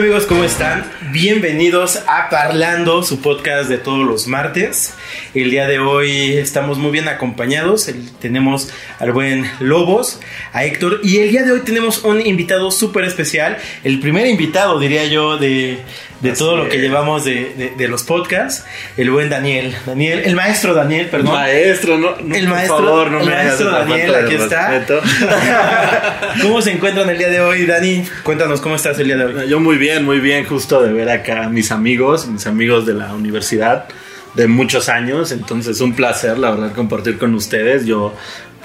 amigos? ¿Cómo están? Bienvenidos a Parlando, su podcast de todos los martes. El día de hoy estamos muy bien acompañados. Tenemos al buen Lobos, a Héctor y el día de hoy tenemos un invitado súper especial. El primer invitado, diría yo, de, de todo lo que llevamos de, de- de los podcasts. El buen Daniel. Daniel, el maestro Daniel, perdón. Maestro, no, no, El por maestro- favor, no el me maestro Daniel, aquí está. ¿Cómo se encuentran el día de hoy, Dani? Cuéntanos, ¿cómo estás el día de hoy? Yo muy bien, muy bien, justo de ver acá a mis amigos, mis amigos de la universidad de muchos años, entonces un placer, la verdad, compartir con ustedes. Yo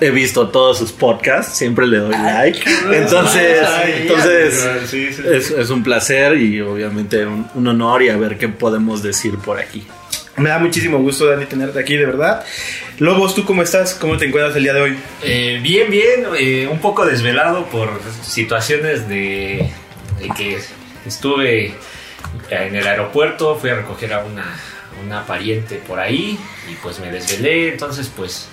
he visto todos sus podcasts, siempre le doy like, entonces, entonces es, es un placer y obviamente un, un honor y a ver qué podemos decir por aquí. Me da muchísimo gusto, Dani, tenerte aquí, de verdad. Lobos, ¿tú cómo estás? ¿Cómo te encuentras el día de hoy? Eh, bien, bien, eh, un poco desvelado por situaciones de, de que estuve en el aeropuerto, fui a recoger a una, a una pariente por ahí y pues me desvelé, entonces pues...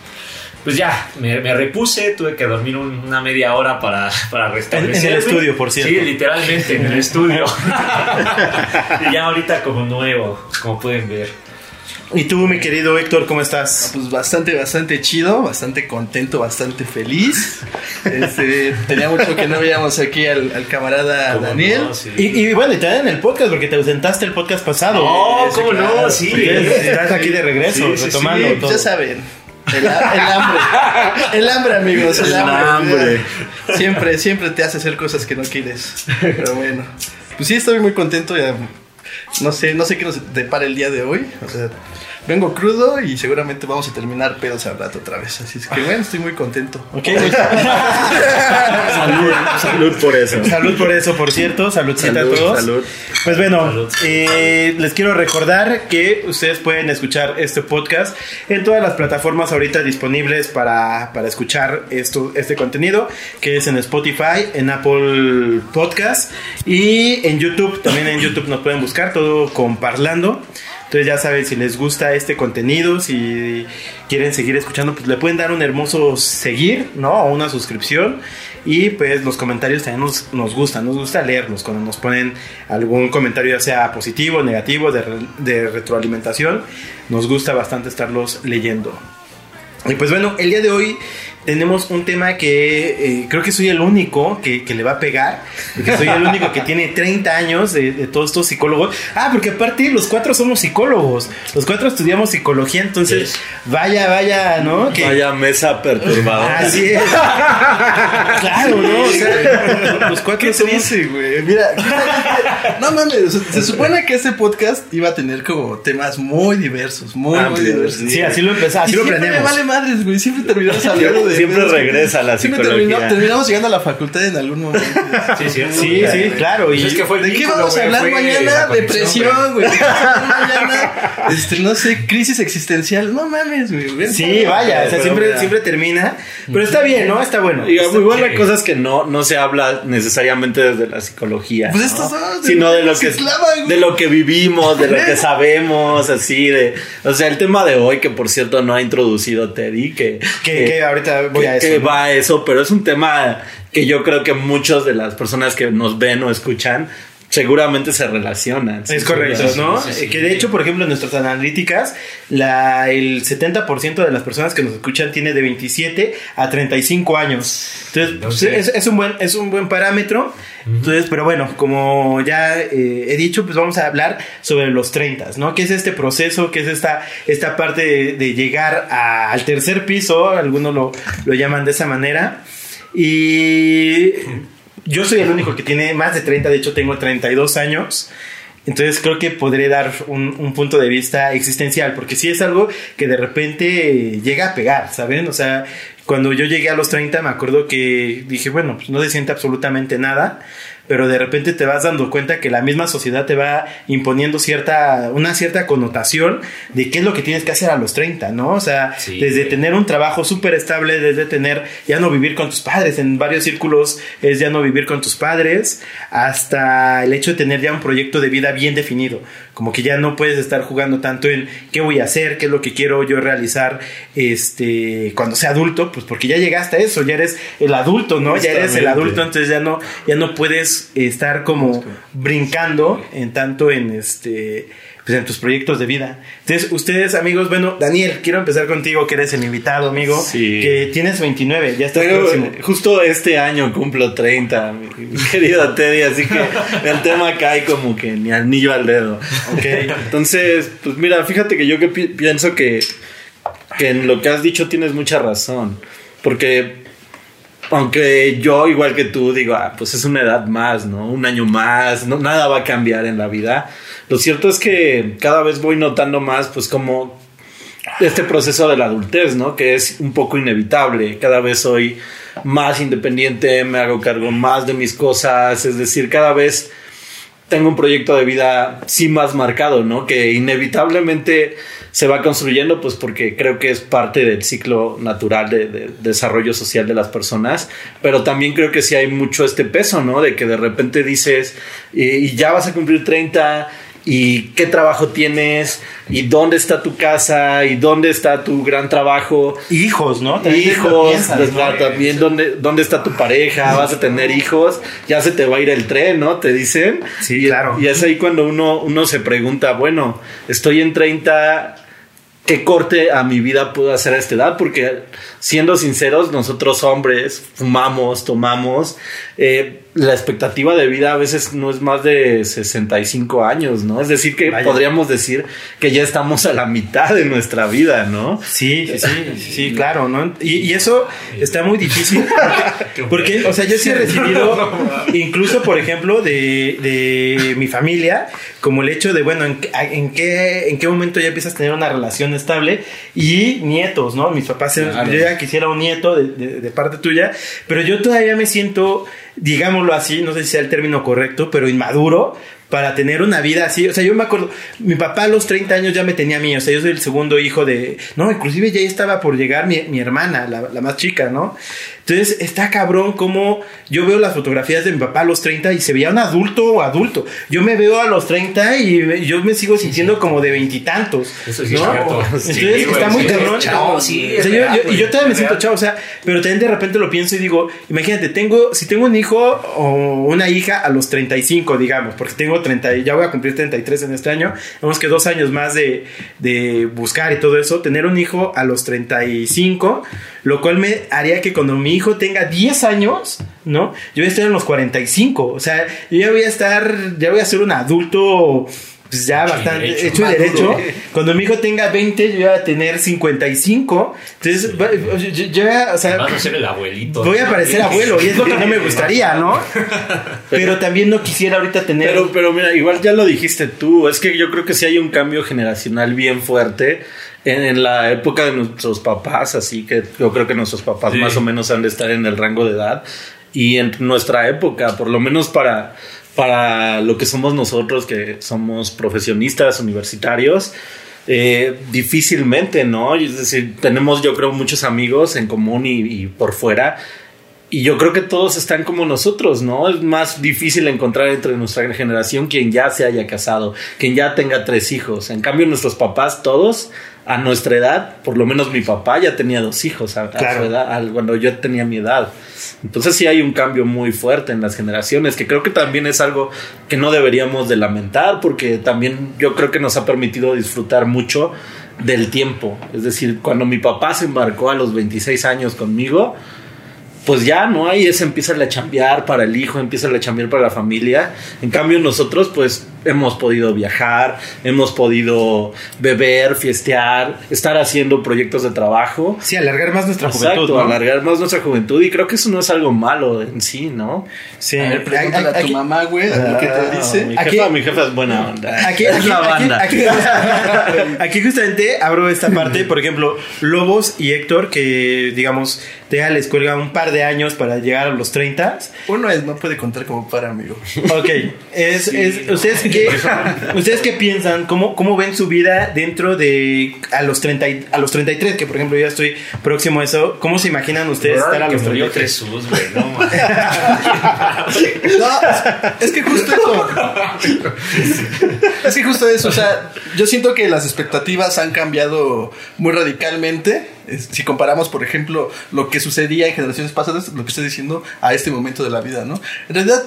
Pues ya, me, me repuse, tuve que dormir un- una media hora para, para restablecerme. En el estudio, por cierto. Sí, literalmente, en el estudio. y ya ahorita como nuevo, como pueden ver. Y tú, mi querido Héctor, ¿cómo estás? Pues bastante, bastante chido, bastante contento, bastante feliz. Este, tenía mucho que no veíamos aquí al, al camarada ¿Cómo Daniel. no? Sí. Y, y bueno, y te en el podcast, porque te ausentaste el podcast pasado. Oh, Sí, ¿cómo claro. no? Sí. Estás aquí de regreso, Sí, sí, retomando sí, todo. Ya saben, el, ha- el hambre. El hambre, amigos, el El hambre. hambre. Siempre, siempre te hace hacer cosas que no quieres. Pero bueno. Pues sí, estoy muy contento. Ya, no sé, no sé qué nos depara el día de hoy. O sea, vengo crudo y seguramente vamos a terminar pedos al rato otra vez. Así es que bueno, estoy muy contento. Ok, muy- Salud, salud por eso. salud por eso, por cierto. Saludcita Salud, a todos. salud. Pues bueno, Salud. eh, les quiero recordar que ustedes pueden escuchar este podcast en todas las plataformas ahorita disponibles para, para escuchar esto, este contenido, que es en Spotify, en Apple Podcast y en YouTube. También en YouTube nos pueden buscar todo con Parlando. Entonces ya saben, si les gusta este contenido, si quieren seguir escuchando, pues le pueden dar un hermoso seguir, ¿no? O una suscripción. Y pues los comentarios también nos, nos gustan, nos gusta leerlos cuando nos ponen algún comentario, ya sea positivo, negativo, de, de retroalimentación. Nos gusta bastante estarlos leyendo. Y pues bueno, el día de hoy tenemos un tema que eh, creo que soy el único que, que le va a pegar, porque soy el único que tiene 30 años de, de todos estos psicólogos. Ah, porque aparte los cuatro somos psicólogos, los cuatro estudiamos psicología, entonces vaya, vaya, ¿no? Que, Vaya mesa perturbadora. Así es. claro, ¿no? O sea, los cuatro ¿Qué somos... triste, güey? Mira, no mames, se, se supone que este podcast iba a tener como temas muy diversos, muy, muy Amplios, diversos. Sí, así lo empezamos, así Y lo planeamos. me vale madres, güey. Siempre terminamos hablando de. Siempre de- regresa a la Siempre psicología. terminó- terminamos llegando a la facultad en algún momento. Sí, cierto. Sí, sí, claro. Pues Y es que fue ¿De qué vamos a hablar fue mañana? Depresión, güey. ¿De qué vamos a hablar mañana? Este, no sé, crisis existencial. No mames, güey. Sí, vaya, o sea, siempre, siempre termina. Pero está bien, ¿no? Está bueno. Digamos, igual la Sí. cosa es que no, no se habla necesariamente desde la psicología. Pues ¿no? estos dos, Sino de lo que de lo que vivimos, de lo que sabemos, así de. O sea, el tema de hoy, que por cierto no ha introducido Teddy, que, Que, que ahorita voy a eso. que ¿no? va a eso, pero es un tema que yo creo que muchas de las personas que nos ven o escuchan seguramente se relacionan. Es correcto, ¿no? sí, sí, sí. Que de hecho, por ejemplo, en nuestras analíticas, la, el 70% de las personas que nos escuchan tiene de 27 a 35 años. Entonces, pues, Entonces- es, es un buen, es un buen parámetro. Entonces, pero bueno, como ya eh, he dicho, pues vamos a hablar sobre los 30, ¿no? ¿Qué es este proceso? ¿Qué es esta, esta parte de, de llegar a- al tercer piso? Algunos lo, lo llaman de esa manera. Y yo soy el único que tiene más de 30, de hecho tengo 32 años. Entonces creo que podré dar un, un punto de vista existencial, porque sí es algo que de repente llega a pegar, ¿saben? O sea, cuando yo llegué a los 30 me acuerdo que dije, bueno, pues no se siente absolutamente nada, pero de repente te vas dando cuenta que la misma sociedad te va imponiendo cierta, una cierta connotación de qué es lo que tienes que hacer a los 30, ¿no? O sea, Sí, desde tener un trabajo súper estable, desde tener ya no vivir con tus padres, en varios círculos es ya no vivir con tus padres, hasta el hecho de tener ya un proyecto de vida bien definido, como que ya no puedes estar jugando tanto en qué voy a hacer, qué es lo que quiero yo realizar este cuando sea adulto, pues porque ya llegaste a eso, ya eres el adulto, ¿no? Ya eres el adulto, entonces ya no ya no puedes estar como brincando en tanto en este pues en tus proyectos de vida. Entonces, ustedes, amigos, bueno, Daniel, quiero empezar contigo, que eres el invitado, amigo, Sí. que tienes 29, ya estás Pero próximo. justo este año cumplo 30, mi, querido Teddy, así que el tema cae como que ni anillo al dedo. Ok. Entonces, pues mira, fíjate que yo que pi- pienso que, que en lo que has dicho tienes mucha razón. Porque aunque yo, igual que tú, digo, ah, pues es una edad más, ¿no? Un año más, no, nada va a cambiar en la vida. Lo cierto es que cada vez voy notando más, pues como este proceso de la adultez, ¿no? Que es un poco inevitable. Cada vez soy más independiente, me hago cargo más de mis cosas, es decir, cada vez tengo un proyecto de vida sí más marcado, ¿no? Que inevitablemente se va construyendo, pues porque creo que es parte del ciclo natural de, de desarrollo social de las personas, pero también creo que sí hay mucho este peso, ¿no? De que de repente dices, y ya vas a cumplir 30, y qué trabajo tienes, y dónde está tu casa, y dónde está tu gran trabajo, Hijos, ¿no? También hijos, piensas, pues, ¿no? también dónde, dónde está tu pareja, vas a tener hijos, ya se te va a ir el tren, ¿no? Te dicen. Sí, y, claro. Y es ahí cuando uno, uno se pregunta, bueno, estoy en 30, ¿qué corte a mi vida puedo hacer a esta edad? Porque siendo sinceros, nosotros hombres fumamos, tomamos, eh, la expectativa de vida a veces no es más de 65 años, ¿no? Es decir, que Vaya. podríamos decir que ya estamos a la mitad de nuestra vida, ¿no? Sí, sí, sí, sí, claro, ¿no? Y, y eso está muy difícil. Porque, o sea, yo sí he recibido, incluso, por ejemplo, de, de mi familia, como el hecho de, bueno, en, qué- en qué, en qué momento ya empiezas a tener una relación estable y nietos, ¿no? Mis papás, Claro. yo ya quisiera un nieto de, de- de parte tuya, pero yo todavía me siento, digámoslo así, no sé si sea el término correcto, pero inmaduro para tener una vida así. O sea, yo me acuerdo, mi papá a los 30 años ya me tenía a mí, o sea, yo soy el segundo hijo de... No, inclusive ya estaba por llegar mi, mi hermana, la, la más chica, ¿no? Entonces está cabrón como yo veo las fotografías de mi papá a los 30 y se veía un adulto o adulto. Yo me veo a los 30 y yo me sigo sintiendo como de veintitantos. Eso sí ¿no? es cierto. Entonces Sí, está muy cabrón. chavo, sí, O sea, es yo- real, yo- y yo todavía me siento chavo, o sea, pero también de repente lo pienso y digo, imagínate, tengo, si tengo un hijo o una hija a los 35, digamos, porque tengo 30, y ya voy a cumplir 33 en este año, vemos que dos años más de, de buscar y todo eso, tener un hijo a los 35, lo cual me haría que cuando mi hijo tenga 10 años, ¿no? Yo voy a estar en los 45, o sea, yo ya voy a estar, ya voy a ser un adulto... Pues ya bastante derecho, hecho y derecho. Cuando mi hijo tenga 20, yo voy a tener 55. Entonces, va- yo, yo- o sea, Vas a ser el abuelito. voy a parecer abuelo y es lo que no me gustaría, ¿no? Pero también no quisiera ahorita tener. Pero, pero mira, igual ya lo dijiste tú, es que yo creo que sí hay un cambio generacional bien fuerte en, en la época de nuestros papás, así que yo creo que nuestros papás Sí. más o menos han de estar en el rango de edad y en nuestra época, por lo menos para, para lo que somos nosotros, que somos profesionistas universitarios. eh, difícilmente, ¿no? Es decir, tenemos yo creo muchos amigos en común y, y por fuera y yo creo que todos están como nosotros, ¿no? Es más difícil encontrar entre nuestra generación quien ya se haya casado, quien ya tenga tres hijos. En cambio, nuestros papás, todos, a nuestra edad, por lo menos mi papá ya tenía dos hijos a, a Claro. su edad, al- cuando yo tenía mi edad. Entonces sí hay un cambio muy fuerte en las generaciones, que creo que también es algo que no deberíamos de lamentar, porque también yo creo que nos ha permitido disfrutar mucho del tiempo. Es decir, cuando mi papá se embarcó a los 26 años conmigo, pues ya no hay, ese empieza a chambear para el hijo, empieza a chambear para la familia. En cambio nosotros pues hemos podido viajar, hemos podido beber, fiestear, estar haciendo proyectos de trabajo. Sí, alargar más nuestra Exacto, juventud. ¿no? alargar más nuestra juventud y creo que eso no es algo malo en sí, ¿no? Sí. A ver, pregúntale a tu Aquí- mamá, güey, ver qué te dice. Mi Aquí- jefa, mi jefa es buena onda. Aquí, es aquí- la aquí- banda. aquí- aquí justamente abro esta parte, por ejemplo, Lobos y Héctor, que digamos, ya les cuelga un par de años para llegar a los 30. Uno es, no puede contar como para, amigo. Ok, es, es- ¿ustedes, qué, ¿ustedes qué piensan? ¿Cómo, ¿Cómo ven su vida dentro de a los, 30, y- a los 33? Que por ejemplo yo ya estoy próximo a eso. ¿Cómo se imaginan ustedes estar a los murió 33? Jesús, güey, no mames. No, es que justo eso. Es que justo eso, o sea, yo siento que las expectativas han cambiado muy radicalmente. Es- Si comparamos, por ejemplo, lo que sucedía en generaciones pasadas, lo que estoy diciendo, a este momento de la vida, ¿no? En realidad,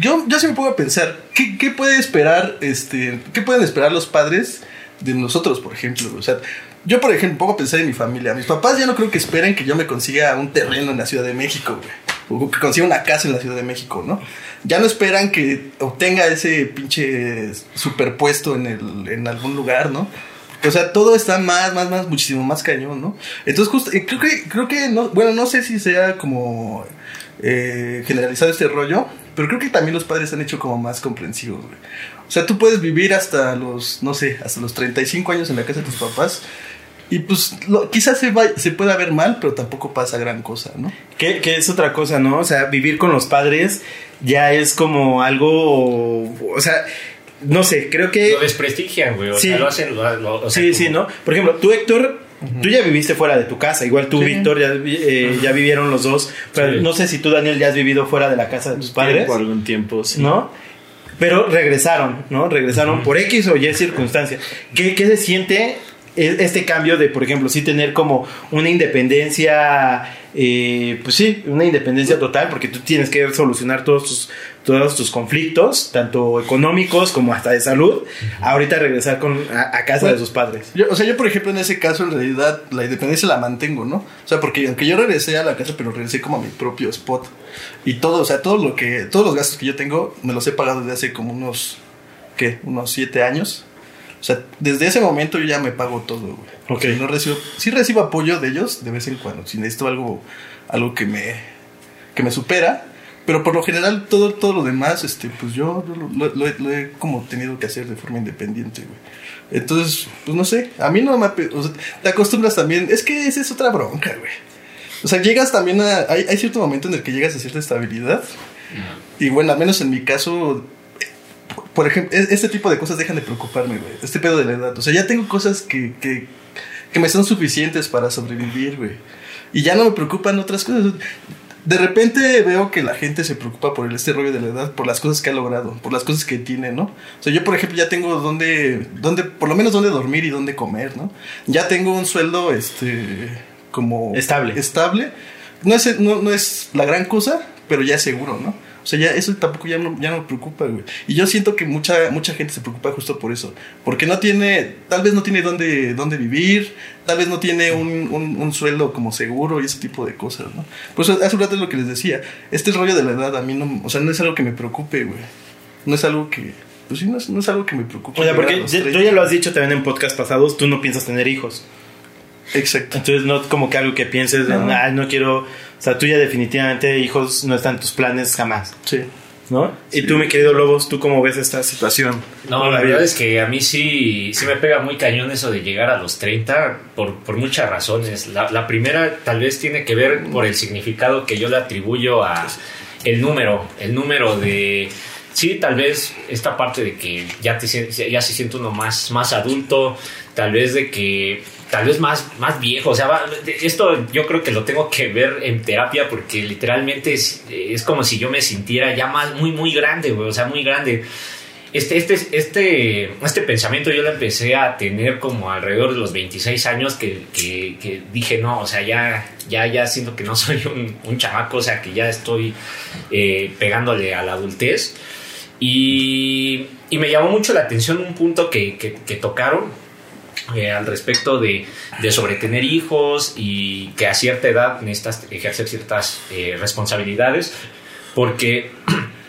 yo, yo sí me pongo a pensar, ¿qué, puede esperar, este, qué pueden esperar los padres de nosotros, por ejemplo? O sea, yo, por ejemplo, pongo a pensar en mi familia. Mis papás ya no creo que esperen que yo me consiga un terreno en la Ciudad de México, güey. O que consiga una casa en la Ciudad de México, ¿no? Ya no esperan que obtenga ese pinche superpuesto en, el, en algún lugar, ¿no? O sea, todo está más, más, más, muchísimo más cañón, ¿no? Entonces, justo, creo que, creo que, no, bueno, no sé si sea como eh, generalizado este rollo, pero creo que también los padres han hecho como más comprensivos, güey. O sea, tú puedes vivir hasta los, no sé, hasta los 35 años en la casa de tus papás. Y pues lo- quizás se, va- se pueda ver mal, pero tampoco pasa gran cosa, ¿no? Que, que es otra cosa, ¿no? O sea, vivir con los padres ya es como algo. O sea, no sé, creo que. Lo desprestigian, güey. O Sí. sea, lo hacen. lo- lo- o sea, Sí, como- sí, ¿no? Por ejemplo, tú, Héctor, tú ya viviste fuera de tu casa. Igual tú, Sí. Víctor, ya, eh, ya vivieron los dos. Pero Sí. no sé si tú, Daniel, ya has vivido fuera de la casa de tus padres. Por algún tiempo, sí. ¿no? Pero regresaron, ¿no? Regresaron por X o Y circunstancia. ¿Qué, qué se siente e- este cambio de, por ejemplo, sí tener como una independencia, eh, pues sí, una independencia total, porque tú tienes que solucionar todos tus, todos tus conflictos, tanto económicos como hasta de salud, ahorita regresar con, a, a casa de sus padres. Yo, o sea, yo por ejemplo en ese caso en realidad la independencia la mantengo, ¿no? O sea, porque aunque yo regresé a la casa, pero regresé como a mi propio spot. Y todo, o sea, todo lo que, todos los gastos que yo tengo, me los he pagado desde hace como unos, ¿qué? Unos siete años. O sea, desde ese momento yo ya me pago todo, güey. Ok. No recibo, sí recibo apoyo de ellos de vez en cuando. Si necesito algo, algo que me, que me supera. Pero por lo general, todo, todo lo demás, este, pues yo, lo, lo- lo he- como tenido que hacer de forma independiente, güey. Entonces, pues no sé, a mí no me... o sea, te acostumbras también, es que esa es otra bronca, güey. O sea, llegas también a... Hay, hay cierto momento en el que llegas a cierta estabilidad. Y bueno, al menos en mi caso, por ejemplo, e- este tipo de cosas dejan de preocuparme, güey. Este pedo de la edad. O sea, ya tengo cosas que, que, que me son suficientes para sobrevivir, güey. Y ya no me preocupan otras cosas. De repente veo que la gente se preocupa por el, este rollo de la edad, por las cosas que ha logrado, por las cosas que tiene, ¿no? O sea, yo, por ejemplo, ya tengo donde, donde por lo menos donde dormir y donde comer, ¿no? Ya tengo un sueldo, este, como... Estable. Estable. No es, no, no es la gran cosa, pero ya es seguro, ¿no? O sea, ya eso tampoco ya no, ya no me preocupa, güey. Y yo siento que mucha, mucha gente se preocupa justo por eso. Porque no tiene, tal vez no tiene dónde, dónde vivir, tal vez no tiene un, un, un sueldo como seguro y ese tipo de cosas, ¿no? Por eso hace un rato es lo que les decía. Este rollo de la edad a mí no, o sea, no es algo que me preocupe, güey. No es algo que, pues sí, no es, no es algo que me preocupe. O sea, porque ya- tú 30. ya lo has dicho también en podcast pasados, tú no piensas tener hijos. Exacto. Entonces no es como que algo que pienses, en, No. "Ay, no quiero, o sea, tú ya definitivamente hijos no están en tus planes jamás, Sí. ¿no? Y tú, mi querido Lobos, ¿tú cómo ves esta situación? No, la verdad es que a mí sí, sí me pega muy cañón eso de llegar a los 30 por, por muchas razones. La, la primera tal vez tiene que ver por el significado que yo le atribuyo a el número, el número de... Sí, tal vez esta parte de que ya, te, ya se siente uno más, más adulto, tal vez de que tal vez más, más viejo. O sea, va- esto yo creo que lo tengo que ver en terapia porque literalmente es, es como si yo me sintiera ya más, muy, muy grande. O sea, muy grande. Este, este, este, este pensamiento yo lo empecé a tener como alrededor de los 26 años que, que- que dije, no, o sea, ya, ya, ya siento que no soy un, un chamaco, o sea, que ya estoy eh, pegándole a la adultez. Y, me llamó mucho la atención un punto que, que- que tocaron eh, al respecto de, de sobre tener hijos y que a cierta edad necesitas ejercer ciertas eh, responsabilidades, porque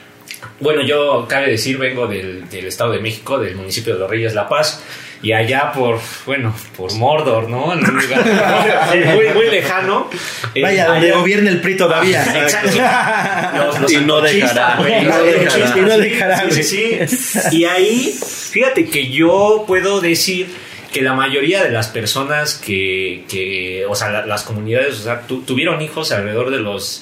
bueno, yo cabe decir, vengo del, del Estado de México, del municipio de Los Reyes La Paz, y allá por, bueno, por Mordor, ¿no? En un lugar muy, muy lejano. Eh, Vaya, donde allá- gobierna el PRI todavía. Exacto. Los, los Y no dejará. Y no dejará. Y no sí, dejará, sí, sí, sí. Y ahí, fíjate que yo puedo decir que la mayoría de las personas que, que o sea, la- las comunidades, o sea, tu- tuvieron hijos alrededor de los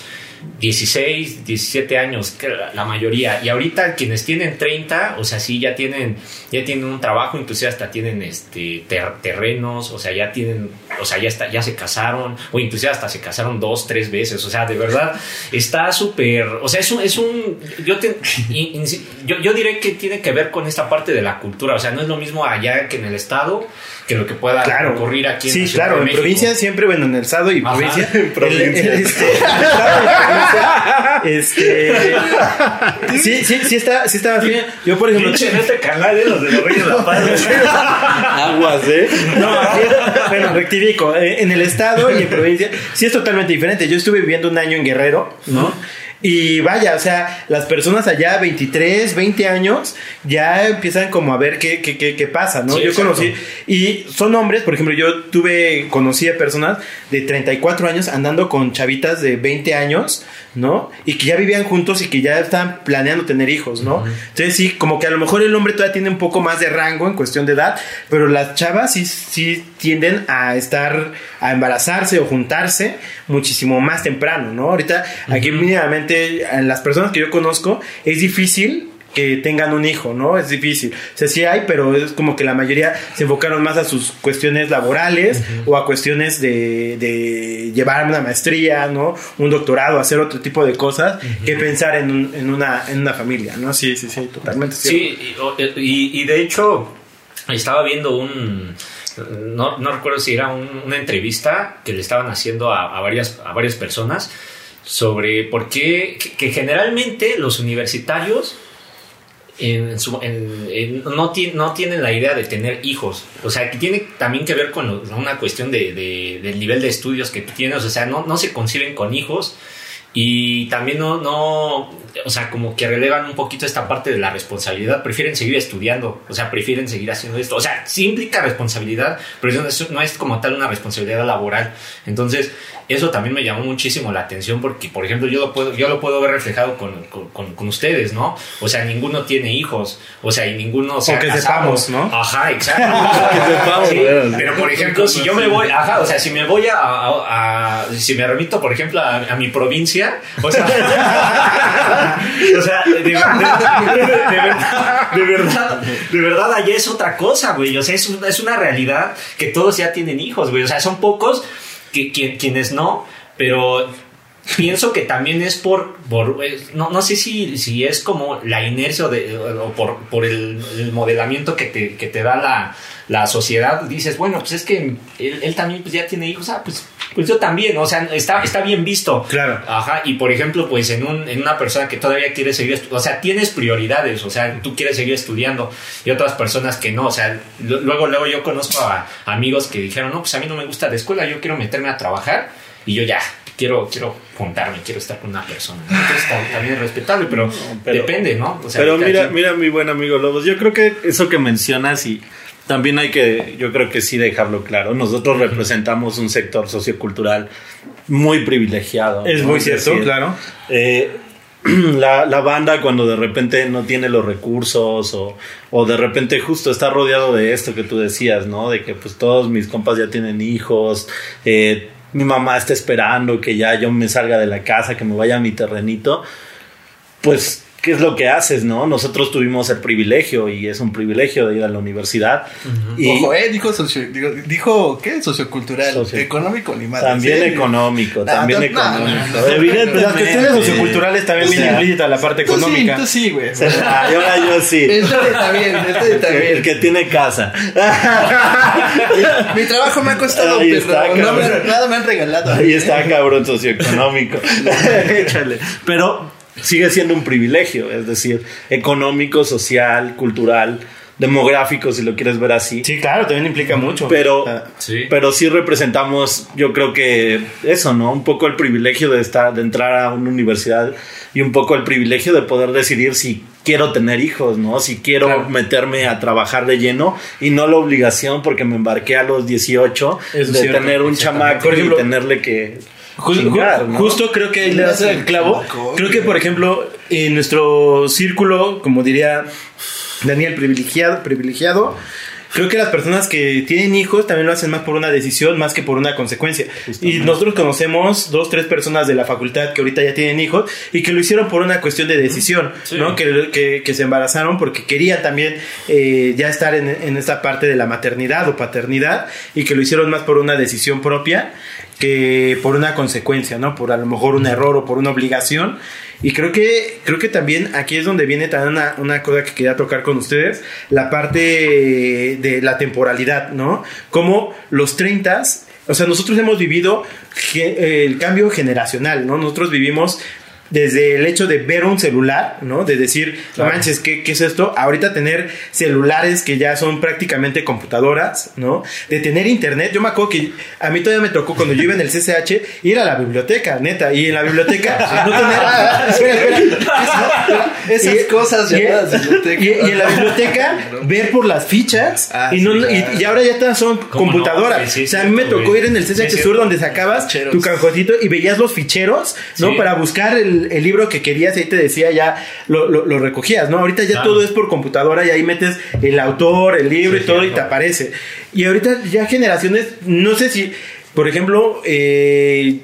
16, 17 años, la, mayoría. Y ahorita quienes tienen 30, o sea, sí, ya tienen, ya tienen un trabajo, inclusive hasta tienen este ter- terrenos, o sea, ya tienen, o sea, ya está, ya se casaron, o inclusive hasta se casaron dos, tres veces. O sea, de verdad, está súper, o sea, es un, es un, yo, te- yo, yo diré que tiene que ver con esta parte de la cultura. O sea, no es lo mismo allá que en el estado que lo que pueda Claro. ocurrir aquí en Sí, la claro, de en México. provincia siempre, bueno, en el estado y Ajá. provincia. En el- el- este, Este. Sí, sí, sí está, sí está bien. Yo, por ejemplo. En este canal de los de los de la Paz. Aguas, ¿eh? No, bueno, rectifico. eh, En el estado y en provincia sí es totalmente diferente. Yo estuve viviendo un año en Guerrero, ¿no? Y vaya, o sea, las personas allá, 23, 20 años, ya empiezan como a ver qué, qué, qué, qué pasa, ¿no? Sí, yo exacto. conocí, y son hombres, por ejemplo, yo tuve, conocí a personas de 34 años andando con chavitas de 20 años, ¿no? Y que ya vivían juntos y que ya estaban planeando tener hijos, ¿no? Entonces sí, como que a lo mejor el hombre todavía tiene un poco más de rango en cuestión de edad, pero las chavas sí, sí tienden a estar, a embarazarse o juntarse muchísimo más temprano, ¿no? Ahorita aquí mínimamente en las personas que yo conozco es difícil que tengan un hijo, ¿no? Es difícil. O sea, sí hay, pero es como que la mayoría se enfocaron más a sus cuestiones laborales o a cuestiones de, de llevar una maestría, ¿no? Un doctorado, hacer otro tipo de cosas que pensar en, un- en, una, en una familia, ¿no? Sí, sí, sí, totalmente. cierto. Sí, y, o- y- y de hecho, estaba viendo un. No, no recuerdo si era un- una entrevista que le estaban haciendo a, varias, a varias personas sobre por qué. que, generalmente los universitarios. no, no tienen la idea de tener hijos. O sea, que tiene también que ver con una cuestión de, de- del nivel de estudios que tienes. O sea, no, no se conciben con hijos y también no, o sea, como que relevan un poquito esta parte de la responsabilidad, prefieren seguir estudiando, o sea, prefieren seguir haciendo esto, o sea, sí implica responsabilidad, pero eso no es como tal una responsabilidad laboral. Entonces, eso también me llamó muchísimo la atención porque, por ejemplo, yo lo puedo, yo lo puedo ver reflejado con, con, con- con ustedes, ¿no? O sea, ninguno tiene hijos, o sea, y ninguno se O ha que casado. sepamos, ¿no? Ajá, exacto. Que sepamos, Sí, pero por ejemplo, si yo me voy, ajá, o sea, si me voy a, a- a- si me remito, por ejemplo, a, a mi provincia, o sea, o sea, de, verdad, de verdad, de verdad, allá es otra cosa, güey, o sea, es, una- es una realidad que todos ya tienen hijos, güey, o sea, son pocos que, quien- quienes no, pero pienso que también es por, por eh, no, no sé si, si es como la inercia o, de- o por, por el, el modelamiento que te, que te da la, la sociedad. Dices, bueno, pues es que él, él también pues ya tiene hijos, ah, pues, pues yo también, o sea, está, está bien visto. Claro. Ajá, y por ejemplo, pues en, un, en una persona que todavía quiere seguir, o sea, tienes prioridades, o sea, tú quieres seguir estudiando y otras personas que no, o sea, lo- luego, luego yo conozco a amigos que dijeron, no, pues a mí no me gusta la escuela, yo quiero meterme a trabajar y yo ya, quiero, quiero juntarme, quiero estar con una persona. Entonces ta- también es respetable, pero, pero- depende, ¿no? O sea, Pero mira, quien- mira mi buen amigo Lobos, yo creo que eso que mencionas y también hay que, yo creo que sí dejarlo claro, nosotros representamos un sector sociocultural muy privilegiado. Es ¿no? muy cierto, decir, claro. eh, la, la banda cuando de repente no tiene los recursos o, o de repente justo está rodeado de esto que tú decías, ¿no? De que pues todos mis compas ya tienen hijos, eh, mi mamá está esperando que ya yo me salga de la casa, que me vaya a mi terrenito, pues ¿qué es lo que haces, no? Nosotros tuvimos el privilegio y es un privilegio de ir a la universidad. y Ojo, eh, dijo, socio, digo, dijo, ¿qué? Sociocultural. Socio- Económico ni más. también ¿sí? económico, No, también no, económico. no, no, no. Evidentemente. Las cuestiones socioculturales también sea, implícita la parte Tú sí, económica. tú sí, güey. Ah, y ahora yo sí. Este también, este El también. que tiene casa. Mi trabajo me ha costado, Ahí pero está, no me, nada me han regalado. Ahí está, cabrón, socioeconómico. Échale. Pero sigue siendo un privilegio, es decir, económico, social, cultural, demográfico, si lo quieres ver así. Sí, claro, también implica mucho. Pero, Ah, Sí. pero sí representamos, yo creo que eso, ¿no? Un poco el privilegio de estar, de entrar a una universidad y un poco el privilegio de poder decidir si quiero tener hijos, ¿no? Si quiero Claro. meterme a trabajar de lleno y no la obligación porque me embarqué a los 18 Eso es de cierto, tener un chamaco y tenerle que Ju- chingar, ju- ¿no? Justo creo que ahí le das el clavo. Creo que, por ejemplo, en nuestro círculo, como diría Daniel, privilegiado, privilegiado, creo que las personas que tienen hijos también lo hacen más por una decisión más que por una consecuencia. Y nosotros conocemos dos, tres personas de la facultad que ahorita ya tienen hijos y que lo hicieron por una cuestión de decisión, Sí. ¿no? Que, que- que se embarazaron porque querían también eh, ya estar en, en esta parte de la maternidad o paternidad y que lo hicieron más por una decisión propia que por una consecuencia, ¿no? Por a lo mejor un error o por una obligación. Y creo que, creo que también aquí es donde viene también una, cosa que quería tocar con ustedes, la parte de la temporalidad, ¿no? Como los 30 o sea, nosotros hemos vivido el cambio generacional, ¿no? Nosotros vivimos desde el hecho de ver un celular, ¿no? De decir, no manches, ¿qué, ¿qué es esto? Ahorita tener celulares que ya son prácticamente computadoras, ¿no? De tener internet. Yo me acuerdo que a mí todavía me tocó cuando yo iba en el CCH ir a la biblioteca, neta. Y en la biblioteca no tener... Espera, espera. Esas Y- cosas y- llamadas biblioteca. Y, y en la biblioteca ver por las fichas Ah, y, no, sí, y- claro. y ahora ya todas son computadoras. Sí, sí, o sea, a mí me tocó ir en el CCH. Sur donde sacabas Ficheros. tu cajoncito y veías los ficheros, ¿no? Para buscar el, el libro que querías y ahí te decía ya lo, lo- lo recogías, ¿no? Ahorita ya Claro. todo es por computadora y ahí metes el autor, el libro Sí, y todo y te aparece. Y ahorita ya generaciones, no sé si, por ejemplo, eh,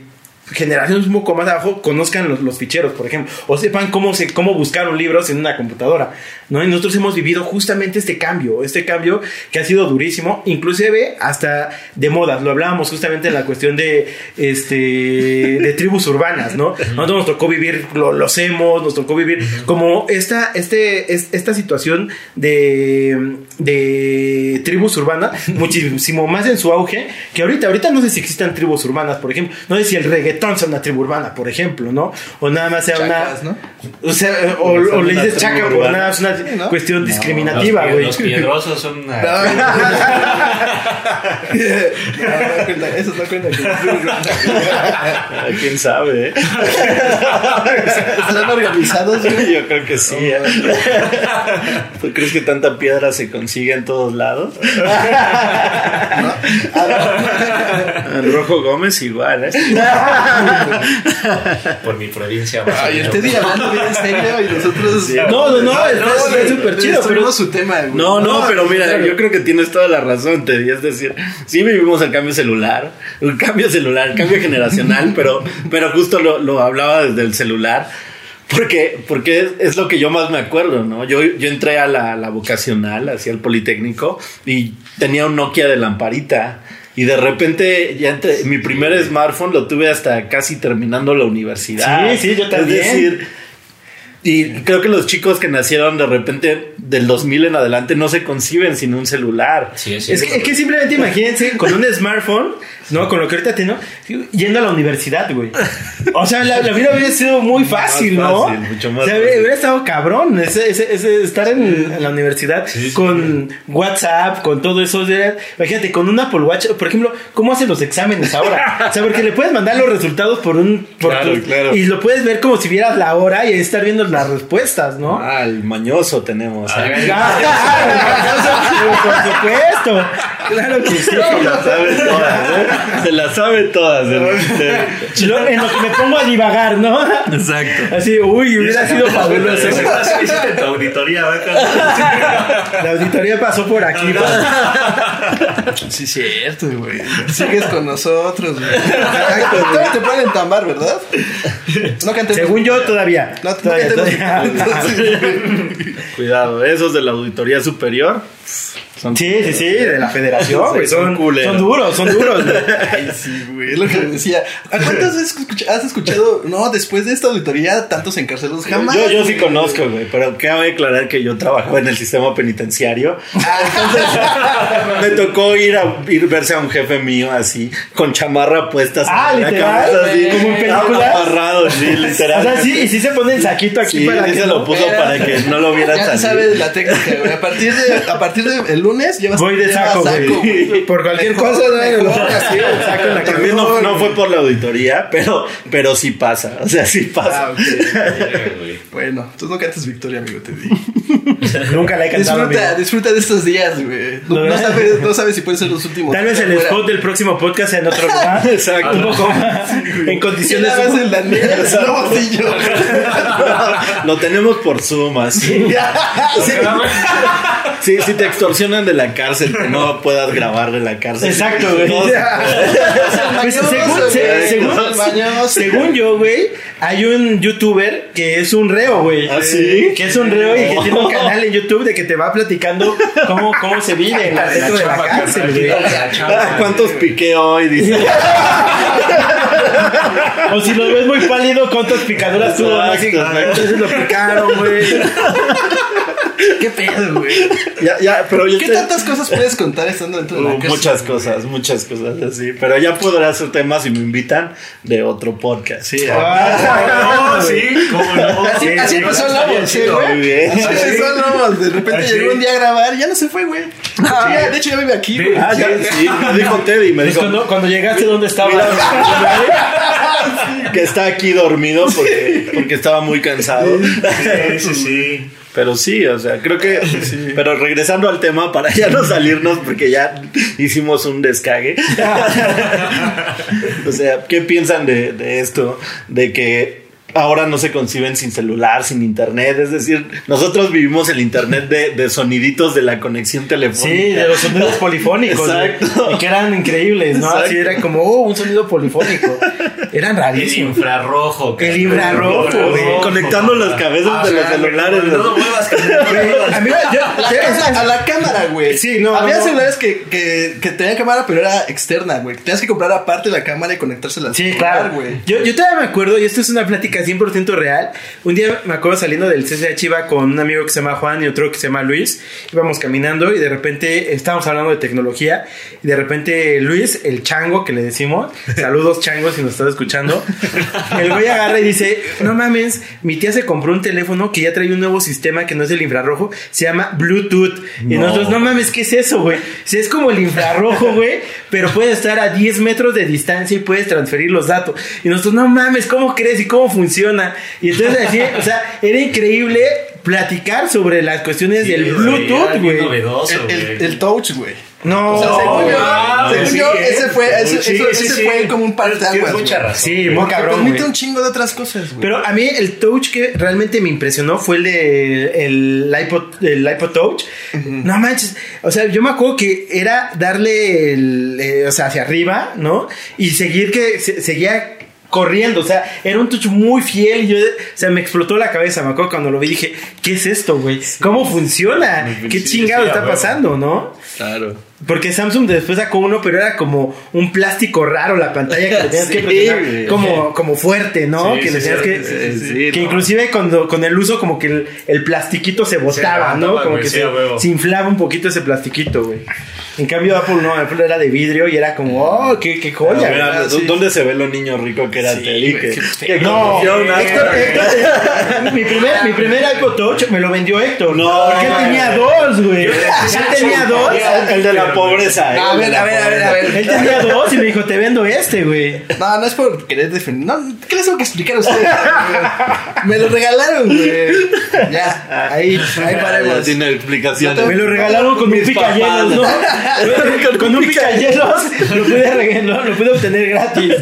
generaciones un poco más abajo conozcan los, los ficheros, por ejemplo, o sepan cómo, se, cómo buscar un libro en una computadora, ¿no? Y nosotros hemos vivido justamente este cambio, este cambio que ha sido durísimo, inclusive hasta de modas, lo hablábamos justamente en la cuestión de, este, de tribus urbanas, ¿no? Nosotros nos tocó vivir, lo, los hemos, nos tocó vivir como esta, este, es- esta situación de, de tribus urbanas, muchísimo más en su auge, que ahorita, ahorita no sé si existan tribus urbanas, por ejemplo, no sé si el reggaetón sea una tribu urbana, por ejemplo, ¿no? O nada más sea Chacas, una... ¿no? O sea, o, o le dices chaca nada, es una Sí, ¿no? cuestión Los, discriminativa, pie- güey. los piedrosos son una... No, no, no cuenta, eso no cuenta. Ah, ¿Quién sabe? eh? ¿Están organizados, güey? Yo creo que sí. ¿eh? ¿Tú crees que tanta piedra se consigue en todos lados? El Rojo Gómez igual, ¿eh? por mi provincia. Ay, Teddy hablando bien en serio y nosotros. No, no, no, está- está súper chido, pero- su tema, güey. No, no, pero mira, claro. yo creo que tienes toda la razón, Teddy. Es decir, sí vivimos el cambio celular, el cambio celular, el cambio generacional, pero, pero justo lo, lo hablaba desde el celular. Porque, porque es, es lo que yo más me acuerdo, ¿no? Yo, yo entré a la, la vocacional, hacia el Politécnico, y tenía un Nokia de lamparita. Y de repente, ya entre, mi primer smartphone lo tuve hasta casi terminando la universidad. Sí, sí, yo también. Es decir, y creo que los chicos que nacieron de repente del 2000 en adelante no se conciben sin un celular. Sí, es que, es que simplemente imagínense con un smartphone, ¿no? Con lo que ahorita tengo, yendo a la universidad, güey. O sea, la, la vida hubiera sido muy fácil, Más ¿no? fácil, mucho más o sea, fácil. hubiera estado cabrón ese, ese- ese estar en, en la universidad con WhatsApp, con todo eso. imagínate, con un Apple Watch, por ejemplo, ¿cómo hacen los exámenes ahora? O sea, porque le puedes mandar los resultados por un... por Claro, tu- claro. Y lo puedes ver como si vieras la hora y ahí estar viendo las respuestas, ¿no? Ah, el mañoso tenemos. Ah, ¿eh? Claro, por supuesto. Claro que sí. Se la sabe todas, ¿eh? Se la sabe todas. el- Lo- en lo que me pongo a divagar, ¿no? Exacto. Así, uy, hubiera sido fabuloso. Hiciste tu auditoría. La auditoría pasó por aquí. Sí, cierto, güey. Sigues con nosotros, güey. Exacto, Todavía te pueden entambar, ¿verdad? No. Según yo, todavía. No, Todavía, todavía. Cuidado, esos de la auditoría superior son Sí, sí, sí, de la federación, güey. son Son, son duros, son duros. güey. Ay, sí, güey. Es lo que decía. ¿A cuántas has escuchado? No, después de esta auditoría, tantos encarcelados. Jamás. Yo, yo sí güey. conozco, güey, pero cabe aclarar que yo trabajo en el sistema penitenciario. Ah, entonces. Me tocó ir a ir verse a un jefe mío así, con chamarra puesta. Ah, ¿literal? cabeza, así, ¿Como en películas? Amarrado, sí, literal. O sea, sí, y sí se pone el saquito aquí Sí, para sí que se no- lo puso para que no lo vieran Ya salir. sabes la técnica, güey. A partir de, a partir de el lunes llevas Voy de saco, güey. Por cualquier Mejor, cosa, no, mejor, no, así, el saco en la También no, no fue por la auditoría, pero, pero sí pasa. O sea, sí pasa. Ah, ok. Bueno, tú no cantes victoria, amigo, te digo. Nunca la he cantado. Disfruta, amigo. disfruta de estos días, güey. No, sabes, no sabes si pueden ser los últimos. Tal vez el Fuera. spot del próximo podcast en otro lugar. Exacto. Un poco más. En ¿Quién condiciones. en la nieve? No, sí, yo. Lo tenemos por así. Sí, sí, si te extorsionan de la cárcel, que no puedas grabar de la cárcel. Exacto, güey. Pues, según, según- yo, güey, hay un youtuber que es un re reo, güey. ¿Ah, sí? Que es un reo y que tiene un canal en YouTube de que te va platicando cómo, cómo se vive en la de la cárcel, güey. Ah, ¿Cuántos piqué hoy? Dice. O si lo ves muy pálido, cuántas picaduras tuvo. Entonces lo picaron, güey. ¿Qué pedo, güey? Ya, ya, pero yo ¿Qué te- tantas cosas puedes contar estando dentro de la Uh, cárcel? muchas cosas, muchas cosas así. Pero ya podrá hacer temas si me invitan de otro podcast. Sí, No, sí, cómo no. Así, así empezó Lobos, sí, güey. Muy bien. Así empezó Lobos. De repente Así. llegó un día a grabar y ya no se fue, güey. Ya, De hecho, ya vive aquí, güey. Ah, ya, sí, me dijo Teddy, me dijo cuando, cuando llegaste, ¿dónde estabas? que está aquí dormido porque, porque estaba muy cansado. Sí, sí, sí. Pero sí, o sea, creo que. Pero regresando al tema, para ya no salirnos, porque ya hicimos un descague. o sea, ¿qué piensan de, de esto? De que ahora no se conciben sin celular, sin internet. Es decir, nosotros vivimos el internet de, de soniditos de la conexión telefónica. Sí, de los sonidos polifónicos. Exacto. Y que eran increíbles, ¿no? Exacto. Así era como, oh, un sonido polifónico. Eran El rarísimos. infrarrojo. El infrarrojo, güey. Conectando las cabezas Ah, de o los celulares. No lo muevas, que no muevas. A mí, yo, La cámara- a la cámara, güey. Sí, no, Había no. celulares que, que, que tenían cámara, pero era externa, güey. Tenías que comprar aparte la cámara y conectársela al Sí, celular, claro. güey. Yo, yo todavía me acuerdo, y esto es una plática 100% real. Un día me acuerdo saliendo del CCH, iba con un amigo que se llama Juan y otro que se llama Luis. Íbamos caminando y de repente estábamos hablando de tecnología. Y de repente Luis, el chango que le decimos, saludos changos si nos estás escuchando. El güey agarra y dice: No mames, mi tía se compró un teléfono que ya trae un nuevo sistema que no es el infrarrojo, se llama Bluetooth. Y No. nosotros, no mames, ¿qué es eso, güey? Si es como el infrarrojo, güey, pero puede estar a 10 metros de distancia y puedes transferir los datos. Y nosotros, no mames, ¿cómo crees y cómo funciona? Y entonces así, o sea, era increíble platicar sobre las cuestiones del Sí, Bluetooth, güey. El, güey. el, el touch, güey. No, O sea, según yo, wow, según sí, yo, ¿eh? ese fue, ese, Sí, eso- sí, ese sí. fue como un parteaguas, Tienes mucha güey. razón. Sí, muy Porque cabrón, permite un chingo de otras cosas, güey. Pero a mí el touch que realmente me impresionó fue el de el iPod, el iPod Touch. No manches. O sea, yo me acuerdo que era darle el, eh, o sea, hacia arriba, ¿no? Y seguir que se- seguía corriendo, o sea, era un touch muy fiel y yo, o sea, me explotó la cabeza, me acuerdo cuando lo vi dije, ¿qué es esto, güey? ¿Cómo funciona? ¿Qué sí, chingado sí, está pasando, no? Claro. Porque Samsung después sacó uno, pero era como un plástico raro la pantalla que le tenías que Sí, presionar güey. como, como fuerte, ¿no? Sí, que le tenías sí, que, que no. inclusive cuando, con el uso como que el, el plastiquito se botaba, ¿no? levantaba, Como que se, se inflaba un poquito ese plastiquito, güey. En cambio Apple no, Apple era de vidrio y era como, oh, qué, qué joya. A ver, güey. ¿dó- ¿Dónde se ve lo niño rico que era Sí, Teddy? güey, Que- qué que No, Héctor, Héctor, mi, primer, mi primer iPod Touch me lo vendió Héctor. No, porque él tenía dos, güey. Él tenía dos. El de la pobreza. ¿eh? A ver, a ver, a ver, a ver. Él tenía dos y me dijo, te vendo este, güey. No, no es por querer defender. No, ¿qué les tengo que explicar a ustedes? Me lo regalaron, güey. Ya, ahí, ahí paremos. tiene explicaciones. Me lo regalaron con Mis picayelos, ¿no? papás. con un picayelos lo pude, reg- lo, lo pude obtener gratis.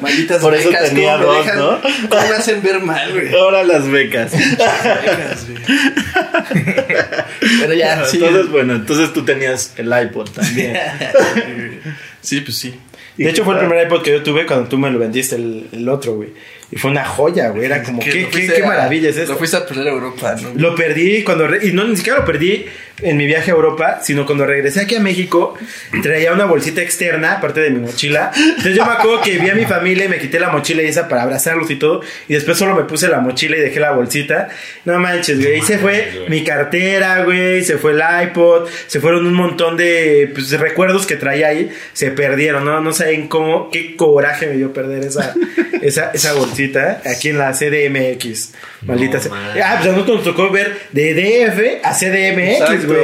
Malditas Por eso becas, tenía ¿cómo me dos, dejan- ¿no? ¿Cómo me hacen ver mal, güey? Ahora las becas. Becas, güey. Pero ya, sí. Entonces, bueno, entonces tú tenías el iPod también. Sí, pues sí. De hecho, fue el primer iPod que yo tuve cuando tú me lo vendiste el, el otro, güey. Y fue una joya, güey. Era como, Que ¿qué, lo qué, qué a- maravilla es Lo esto? fuiste a perder a Europa, ¿no? Lo perdí cuando... re- y no, ni siquiera lo perdí en mi viaje a Europa, sino cuando regresé aquí a México, traía una bolsita externa, aparte de mi mochila. Entonces yo me acuerdo que vi a mi familia y me quité la mochila y esa para abrazarlos y todo. Y después solo me puse la mochila y dejé la bolsita. No manches, güey. Y se fue mi cartera, güey. Se fue el iPod. Se fueron un montón de pues, recuerdos que traía ahí. Se perdieron, ¿no? No saben cómo, qué coraje me dio perder esa, esa, esa bolsita aquí en la CDMX. Maldita No, sea. man. Ah, pues a nosotros nos tocó ver de DF a CDMX, güey.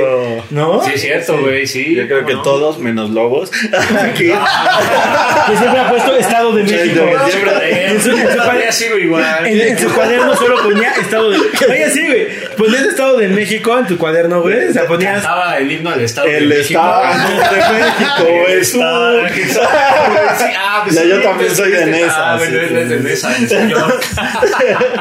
¿No? Sí, es cierto, güey, sí. Yo creo que ¿cómo no? todos, menos lobos. Aquí. Que siempre ha puesto Estado de México. Sí, siempre- igual. en- su cuaderno solo ponía Estado de Oye, sí, güey. Ponías Estado de México en tu cuaderno, güey. O sea, ponías. Cantaba el himno al Estado El de México. Estado de México Sí, ah, pues Ya, sí, yo también pues, soy de este- Nesa, Ah, bueno, sí, sí, de sí. Nesa, señor.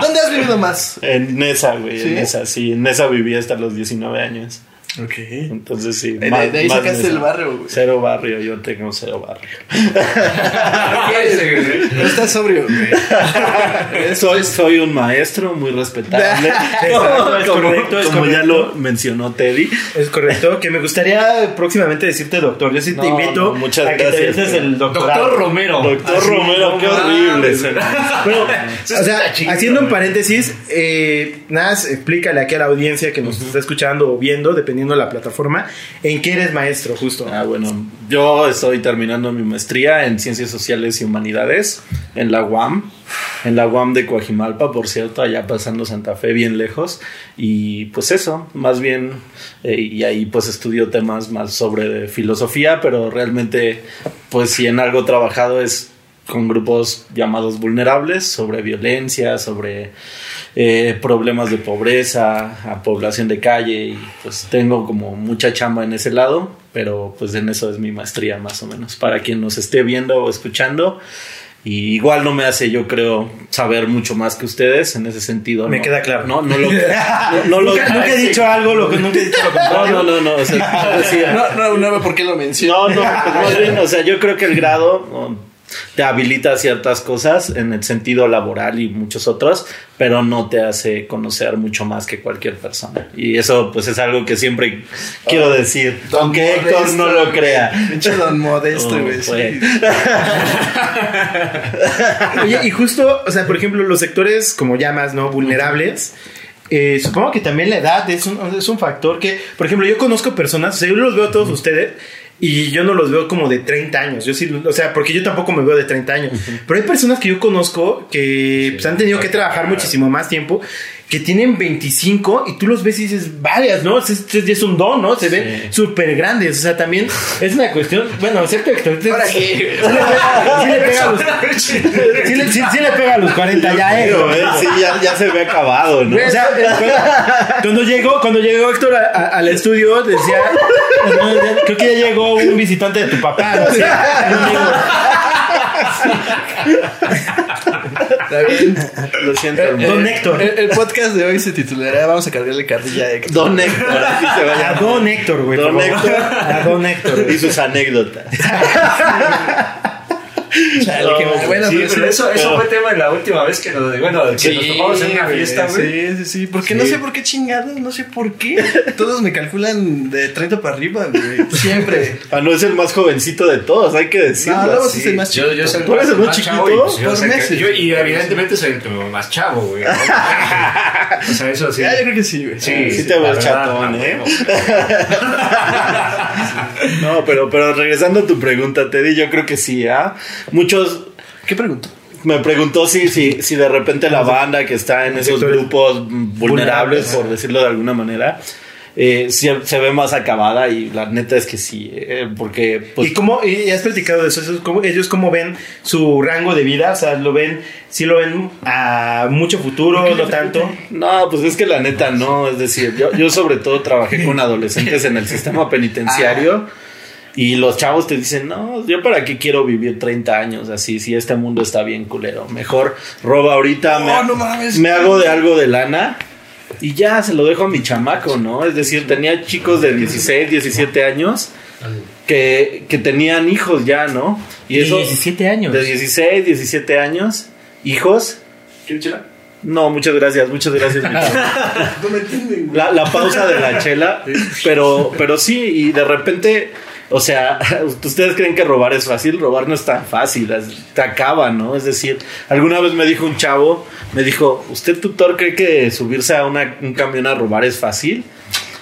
¿Dónde has vivido más? En Nesa, güey. ¿Sí? En Nesa, sí. En Nesa viví hasta los 19 años. Ok. Entonces sí. De, más- de ahí más sacaste el barrio, güey. Cero barrio, yo tengo cero barrio. No estás sobrio, güey. Soy, soy un maestro muy respetable. Es como correcto, es como ya lo mencionó Teddy. Es correcto, que me gustaría próximamente decirte doctor. Yo sí te No, invito no, muchas a que gracias, te pero- el doctorado. Doctor Romero. Doctor Así, Romero, no qué horrible. o sea, haciendo un paréntesis, eh, nada, explícale aquí a la audiencia que nos está escuchando o viendo, dependiendo de la plataforma, en qué eres maestro, justo. Ah, bueno, yo estoy terminando mi maestría en Ciencias Sociales y Humanidades en la UAM, en la UAM de Coajimalpa, por cierto, allá pasando Santa Fe bien lejos. Y pues eso, más bien, eh, y ahí pues estudio temas más sobre filosofía, pero realmente pues si en algo trabajado es con grupos llamados vulnerables, sobre violencia, sobre eh, problemas de pobreza, a población de calle y pues tengo como mucha chamba en ese lado, pero pues en eso es mi maestría más o menos, para quien nos esté viendo o escuchando. Y igual no me hace, yo creo, saber mucho más que ustedes en ese sentido. Me ¿no? queda claro. No, no lo. no, no lo- nunca, nunca he dicho algo, lo que nunca he dicho lo No, contrario. no, no, no. O sea, decía- No, no, no por qué lo menciono. no, no, pues más bien, o sea, yo creo que el grado ¿no? Te habilita ciertas cosas en el sentido laboral y muchos otros, pero no te hace conocer mucho más que cualquier persona. Y eso, pues, es algo que siempre quiero decir, Don aunque Héctor Modesto, no lo crea. Pinche don Modesto, Oh, güey. Oye, y justo, o sea, por ejemplo, los sectores como llamas, ¿no? Vulnerables. Eh, supongo que también la edad es un, es un factor que, por ejemplo, yo conozco personas, o sea, yo los veo a todos ustedes y yo no los veo como de 30 años. Yo sí, o sea, porque yo tampoco me veo de 30 años. Pero hay personas que yo conozco que pues, han tenido que trabajar muchísimo más tiempo, que tienen 25 y tú los ves y dices, varias, ¿no? Es, es, es un don, ¿no? Se ven súper grandes. O sea, también es una cuestión, bueno, cierto Héctor, te- ¿Para sí qué? le pega a los, sí le- sí- sí le pega a los 40 ya, Héctor. eh, sí, ya, ya se ve acabado, ¿no? O sea, cuando, cuando llegó, cuando llegó Héctor a- a- al estudio, decía, creo que ya llegó un visitante de tu papá, ¿no? O sea, no digo, Está bien. Lo siento, Don hermano. Héctor. El, el podcast de hoy se titulará Vamos a cargarle carrilla a Héctor. Don Héctor, así se va a a. Don Héctor, güey. Don. Héctor. A Don Héctor. Y sus anécdotas. Chale, qué mal. Bueno, sí, pero pero sí. eso, eso fue tema de la última vez que nos, bueno, que nos topamos en una fiesta, güey. Sí, sí, sí. Porque no Sí. sé por qué chingados, no sé por qué. Todos me calculan de 30 para arriba, güey. Siempre. Ah, no es el más jovencito de todos, hay que decirlo. No, luego sí soy más Yo, yo soy ¿Tú eres el más chavo chiquito? y, pues, yo que- yo- y evidentemente soy el más chavo, güey. ¿no? o sea, eso sí. Ya, yo creo que sí, güey. Sí, Sí te ves chatón, ¿eh? No, pero, pero regresando a tu pregunta, Teddy, yo creo que sí, ¿ah? Muchos ¿Qué pregunto? me preguntó si, si, si de repente la banda que está en esos grupos vulnerables, por decirlo de alguna manera, eh, se, se ve más acabada y la neta es que sí, eh, porque pues, ¿Y cómo, y has platicado de eso? Eso es como- ¿Ellos cómo ven su rango de vida? O sea, ¿lo ven, sí lo ven a mucho futuro, no tanto? No, pues es que la neta no, es decir, yo, yo sobre todo trabajé con adolescentes en el sistema penitenciario y los chavos te dicen, no, yo para qué quiero vivir 30 años así, si este mundo está bien culero, mejor roba ahorita, No, me, no mames. me hago de algo de lana y ya se lo dejo a mi chamaco, ¿no? Es decir, tenía chicos de 16, 17 años que, que tenían hijos ya, ¿no? Y eso... 17 años. De 16, 17 años, hijos. No, muchas gracias, muchas gracias. No me entienden, güey. la, la pausa de la chela, pero, pero sí, y de repente, o sea, ustedes creen que robar es fácil, robar no es tan fácil, te acaba, ¿no? Es decir, alguna vez me dijo un chavo, me dijo, ¿usted tutor cree que subirse a una- un camión a robar es fácil?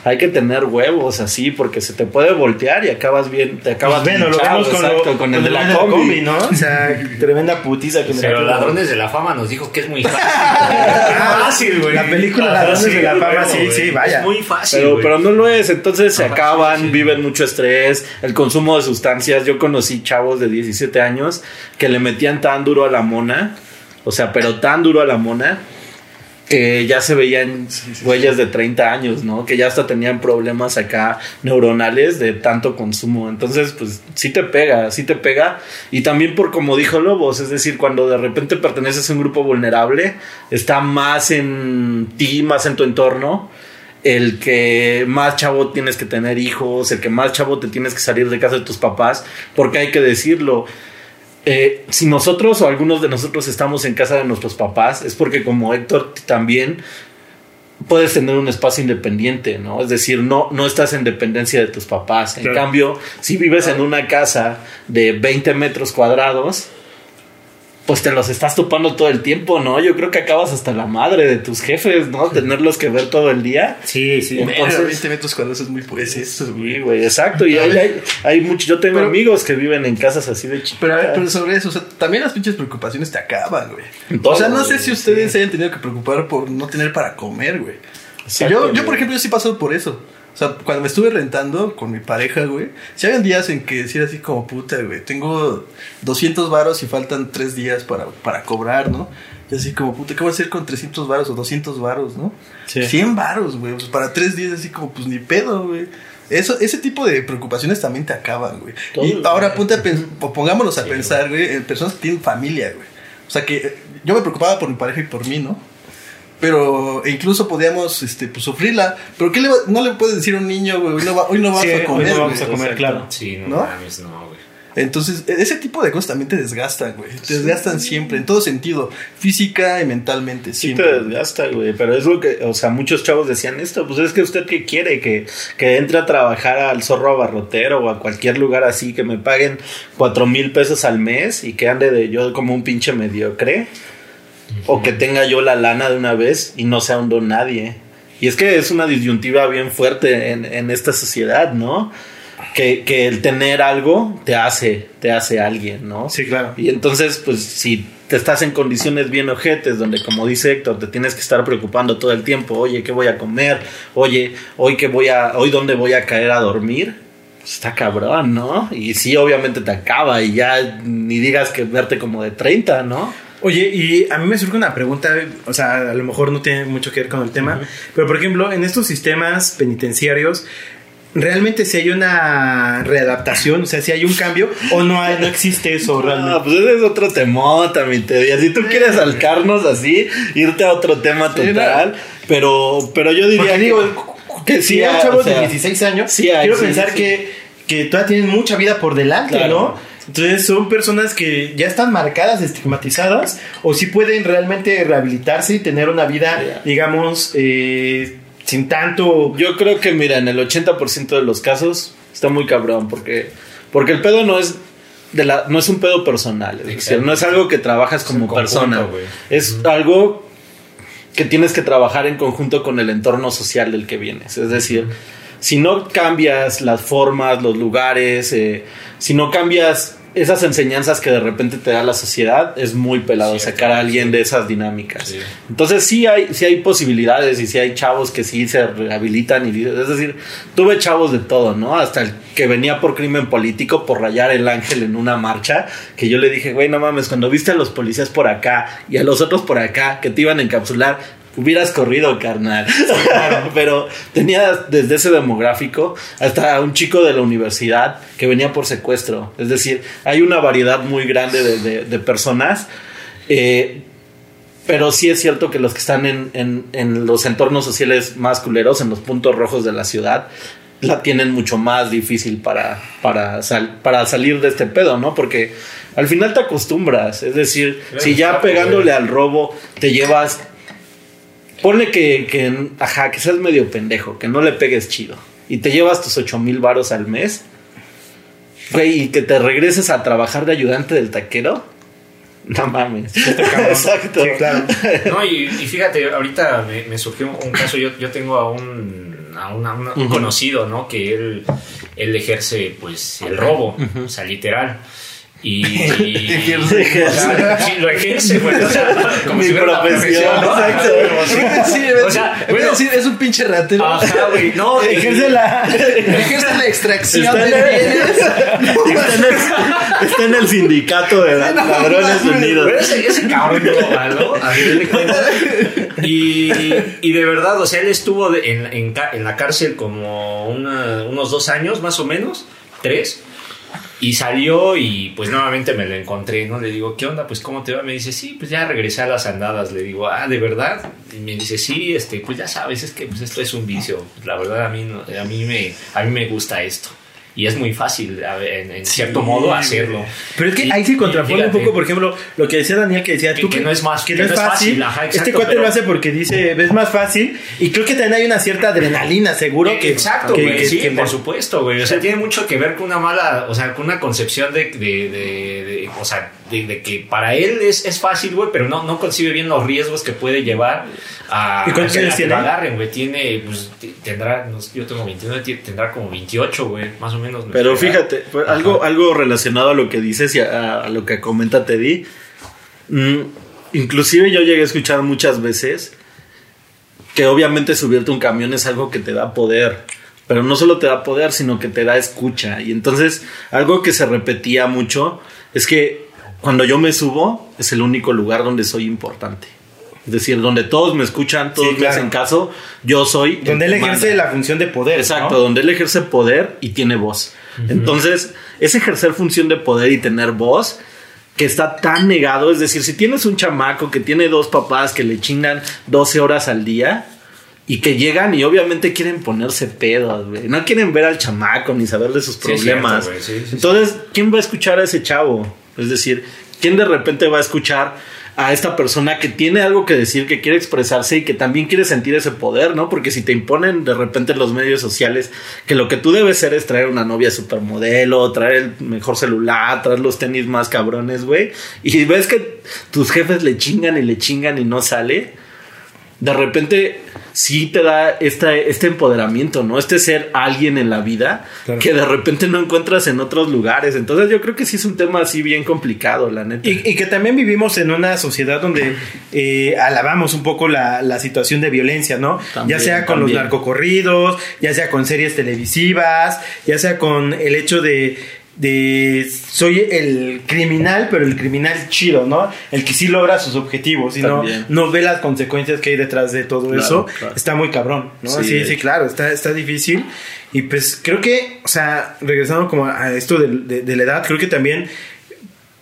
Hay que tener huevos así porque se te puede voltear y acabas bien, te acabas Bueno, lo vemos con, exacto, lo- con el de la de combi. ¿no? O sea, tremenda putiza que me Pero. Ladrones de la Fama nos dijo que es muy fácil. Fácil, güey. La película Ladrones de la Fama, sí, sí, vaya. Es muy fácil. Pero, pero no lo es, entonces se acaban, sí. viven mucho estrés, el consumo de sustancias. Yo conocí chavos de 17 años que le metían tan duro a la mona, o sea, pero tan duro a la mona, que ya se veían huellas de 30 años, ¿no? Que ya hasta tenían problemas acá neuronales de tanto consumo. Entonces, pues sí te pega, sí te pega. Y también por como dijo Lobos, es decir, cuando de repente perteneces a un grupo vulnerable, está más en ti, más en tu entorno. el que más chavo tienes que tener hijos, el que más chavo te tienes que salir de casa de tus papás, porque hay que decirlo. Eh, si nosotros o algunos de nosotros estamos en casa de nuestros papás, es porque como Héctor también puedes tener un espacio independiente, ¿no? Es decir, no, no estás en dependencia de tus papás. En Claro. cambio, si vives en una casa de 20 metros cuadrados, pues te los estás topando todo el tiempo, ¿no? Yo creo que acabas hasta la madre de tus jefes, ¿no? Tenerlos que ver todo el día. Sí, sí. Entonces- Entonces, 20 metros cuadrados es muy pues eso, güey. Sí, güey, exacto. Y hay, hay, hay mucho, yo tengo Pero- amigos que viven en casas así de chiquitas. Pero, a ver, pero sobre eso, o sea, también las pinches preocupaciones te acaban, güey. Todo, o sea, no sé güey, si ustedes se hayan tenido que preocupar por no tener para comer, güey. Exacto, yo, yo, por ejemplo, yo sí paso por eso. O sea, cuando me estuve rentando con mi pareja, güey, si habían días en que decir así como puta, güey, tengo 200 varos y faltan 3 días para, para cobrar, ¿no? Y así como puta, ¿qué voy a hacer con 300 varos o 200 varos, no? Sí. 100 varos, güey, pues para 3 días así como pues ni pedo, güey. Eso, ese tipo de preocupaciones también te acaban, güey. Todo, Y ahora ponte a pongámonos a pensar, güey, en personas que tienen familia, güey. O sea que yo me preocupaba por mi pareja y por mí, ¿no? Pero incluso podíamos este, pues, sufrirla. Pero ¿qué le va- no le puedes decir a un niño, güey? Hoy no, va- hoy no vas Sí, a hoy comer. no vamos güey. a comer, Exacto. claro. Sí, no, ¿No? mames, no, güey. Entonces, e- ese tipo de cosas también te desgastan, güey. Te desgastan siempre, en todo sentido. Física y mentalmente, Sí siempre. te desgasta, güey, pero es lo que, o sea, muchos chavos decían esto, pues es que usted qué quiere, que, que entre a trabajar al zorro abarrotero o a cualquier lugar así, que me paguen cuatro mil pesos al mes y que ande de yo como un pinche mediocre, o que tenga yo la lana de una vez y no sea un don nadie. Y es que es una disyuntiva bien fuerte en, en esta sociedad, ¿no? Que, que el tener algo te hace, te hace alguien, ¿no? Sí, claro. Y entonces, pues, si te estás en condiciones bien ojetes, donde, como dice Héctor, te tienes que estar preocupando todo el tiempo, oye, ¿qué voy a comer? Oye, hoy qué voy a, hoy dónde voy a caer a dormir, pues está cabrón, ¿no? Y sí, obviamente te acaba, y ya ni digas que verte como de 30, ¿no? Oye, y a mí me surge una pregunta, o sea, a lo mejor no tiene mucho que ver con el tema, pero por ejemplo, en estos sistemas penitenciarios, ¿realmente si hay una readaptación? O sea, si hay un cambio o no hay, no existe eso realmente? pues ese es otro temota, mi Teddy. Si tú quieres salcarnos así, irte a otro tema total, pero, pero yo diría Porque digo, que si sí hay chavos o sea, de 16 años, sí hay, quiero sí, pensar. Que, que todavía tienen mucha vida por delante, Claro. ¿no? Entonces son personas que ya están marcadas, estigmatizadas, o si pueden realmente rehabilitarse y tener una vida, digamos, eh, sin tanto... Yo creo que, mira, en el 80% de los casos está muy cabrón, porque, porque el pedo no es de la, no es un pedo personal, es decir, no es algo que trabajas como conjunto, persona, es algo que tienes que trabajar en conjunto con el entorno social del que vienes, es decir, si no cambias las formas, los lugares, eh, si no cambias esas enseñanzas que de repente te da la sociedad, es muy pelado Cierto, sacar a alguien de esas dinámicas. Sí. Entonces sí hay, sí hay posibilidades y sí hay chavos que sí se rehabilitan y es decir, tuve chavos de todo, ¿no? Hasta el que venía por crimen político por rayar el ángel en una marcha, que yo le dije, güey, no mames, cuando viste a los policías por acá y a los otros por acá que te iban a encapsular, hubieras corrido, carnal. Pero tenía desde ese demográfico hasta un chico de la universidad que venía por secuestro. Es decir, hay una variedad muy grande de, de- de personas. Eh, pero sí es cierto que los que están en, en- en los entornos sociales más culeros, en los puntos rojos de la ciudad, la tienen mucho más difícil para, para, sal- para salir de este pedo, ¿no? Porque al final te acostumbras. Es decir, Claro, si ya claro, pegándole al robo te llevas. Ponle que, que, ajá, que seas medio pendejo, que no le pegues chido. Y te llevas tus 8 mil varos al mes. Güey, y que te regreses a trabajar de ayudante del taquero. No mames. Exacto. Sí, claro. No, y, y fíjate, ahorita me, me surgió un caso, yo, yo tengo a un, a un conocido, ¿no? Que él, él ejerce, pues, el robo, o sea, literal. Y, y- lo ejerce, güey, o sea, como Mi si fuera una profesión, ¿no? exacto. Sí, O sea, bueno. decir, es un pinche ratero. Ajá, güey, no, Ejerce la... Ejerce la extracción Está de en el- bienes. Está en, el, está en el sindicato de la- ladrones unidos. Pero ese, ese cabrón no malo, a final de cuentas. Y, y de verdad, o sea, él estuvo en, en en la cárcel como una- unos dos años, más o menos, tres. Y salió y pues nuevamente me lo encontré, ¿no? Le digo, ¿qué onda? Pues ¿cómo te va? Me dice, sí, pues ya regresé a las andadas. Le digo, ah, ¿de verdad? Y me dice, sí, este, pues ya sabes, es que pues, esto es un vicio. La verdad a mí, a mí, me, a mí me gusta esto. Y es muy fácil, en, en cierto modo, hacerlo. Pero es que Y- ahí se contrapone un poco, por ejemplo, lo que decía Daniel, que decía Que- tú que no es más- que no es fácil. ajá, este cuate pero- lo hace porque dice, es más fácil. Y creo que también hay una cierta adrenalina, seguro. que Exacto, que- güey, sí, por supuesto, güey. O sea, tiene mucho que ver con una mala, o sea, con una concepción de, de, de- de- o sea, de, de que para él es, es fácil, güey, pero no, no concibe bien los riesgos que puede llevar a, ¿Y cuántos a que años lo tiene? agarren, güey. Tiene, pues, tendrá, no sé, yo tengo 21, ti- tendrá como 28, güey, más o menos. Pero fíjate, pues, algo, algo relacionado a lo que dices y a, a lo que comenta Teddy. mm, inclusive yo llegué a escuchar muchas veces que obviamente subirte a un camión es algo que te da poder. Pero no solo te da poder, sino que te da escucha. Y entonces, algo que se repetía mucho es que cuando yo me subo, es el único lugar donde soy importante. Es decir, donde todos me escuchan, todos Sí, claro. me hacen caso, yo soy. Donde él ejerce manda. la función de poder. Exacto, ¿no? donde él ejerce poder y tiene voz. Entonces, ese ejercer función de poder y tener voz que está tan negado, es decir, si tienes un chamaco que tiene dos papás que le chingan 12 horas al día y que llegan y obviamente quieren ponerse pedos, güey. No quieren ver al chamaco ni saber de sus Sí, es problemas. cierto, güey, sí, sí, Entonces, ¿quién va a escuchar a ese chavo? Es decir, ¿quién de repente va a escuchar a esta persona que tiene algo que decir, que quiere expresarse y que también quiere sentir ese poder, ¿no? Porque si te imponen de repente en los medios sociales que lo que tú debes ser es traer una novia supermodelo, traer el mejor celular, traer los tenis más cabrones, güey, y ves que tus jefes le chingan y le chingan y no sale, de repente sí te da esta, este empoderamiento, ¿no? Este ser alguien en la vida Claro. que de repente no encuentras en otros lugares. Entonces yo creo que sí es un tema así bien complicado, la neta. Y, y que también vivimos en una sociedad donde eh, alabamos un poco la, la situación de violencia, ¿no? También, ya sea con también. los narcocorridos, ya sea con series televisivas, ya sea con el hecho de, de soy el criminal, pero el criminal chido, ¿no? El que sí logra sus objetivos y no, ve las consecuencias que hay detrás de todo Claro, eso. claro. Está muy cabrón, ¿no? Sí, Sí, claro, está, está difícil. Y pues creo que, o sea, regresando como a esto de- de- de la edad, creo que también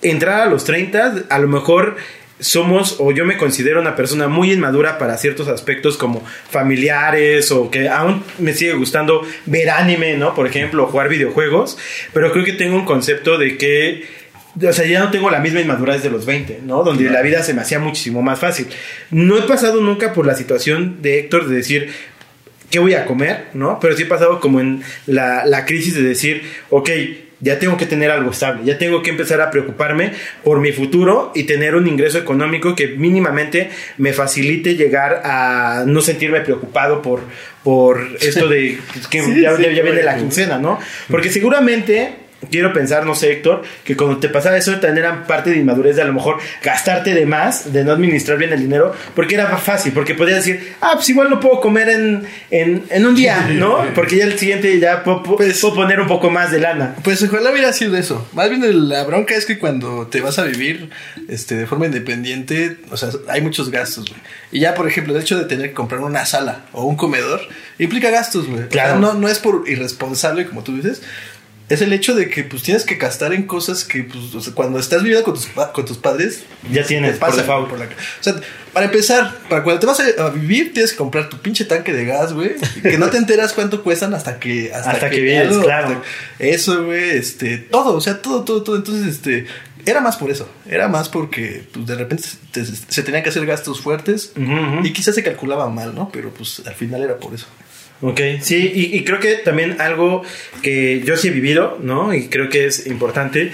entrar a los 30, a lo mejor somos o yo me considero una persona muy inmadura para ciertos aspectos como familiares o que aún me sigue gustando ver anime, ¿no? Por ejemplo, jugar videojuegos, pero creo que tengo un concepto de que o sea, ya no tengo la misma inmadurez de los 20, ¿no? Donde la vida se me hacía muchísimo más fácil. No he pasado nunca por la situación de Héctor de decir, ¿qué voy a comer? ¿No? Pero sí he pasado como en la, la crisis de decir, ok, ya tengo que tener algo estable, ya tengo que empezar a preocuparme por mi futuro y tener un ingreso económico que mínimamente me facilite llegar a no sentirme preocupado por, por esto de que Sí, ya, sí, ya viene la quincena, ¿no? Porque seguramente... Quiero pensar, no sé, Héctor, que cuando te pasaba eso también era parte de inmadurez de a lo mejor gastarte de más, de no administrar bien el dinero, porque era fácil, porque podías decir, ah, pues igual no puedo comer en, en, en un día, ¿no? Porque ya el siguiente ya puedo, Pues- puedo poner un poco más de lana. Pues ojalá hubiera sido eso. Más bien la bronca es que cuando te vas a vivir este, de forma independiente, o sea, hay muchos gastos, güey. Y ya, por ejemplo, el hecho de tener que comprar una sala o un comedor implica gastos, güey. O sea, Claro. no, no es por irresponsable, como tú dices. Es el hecho de que pues tienes que gastar en cosas que pues, o sea, cuando estás viviendo con tus, con tus padres Ya tienes, te pasan por default. por la O sea, para empezar, para cuando te vas a, a vivir tienes que comprar tu pinche tanque de gas, güey, que no te enteras cuánto cuestan hasta que Hasta que vives, algo- claro. hasta- eso, güey, este, todo, o sea, todo, todo, todo. Entonces, este, era más por eso. Era más porque, pues, de repente te- se tenían que hacer gastos fuertes y quizás se calculaba mal, ¿no? Pero, pues, al final era por eso. Ok, sí, y, y creo que también algo que yo sí he vivido, ¿no? Y creo que es importante,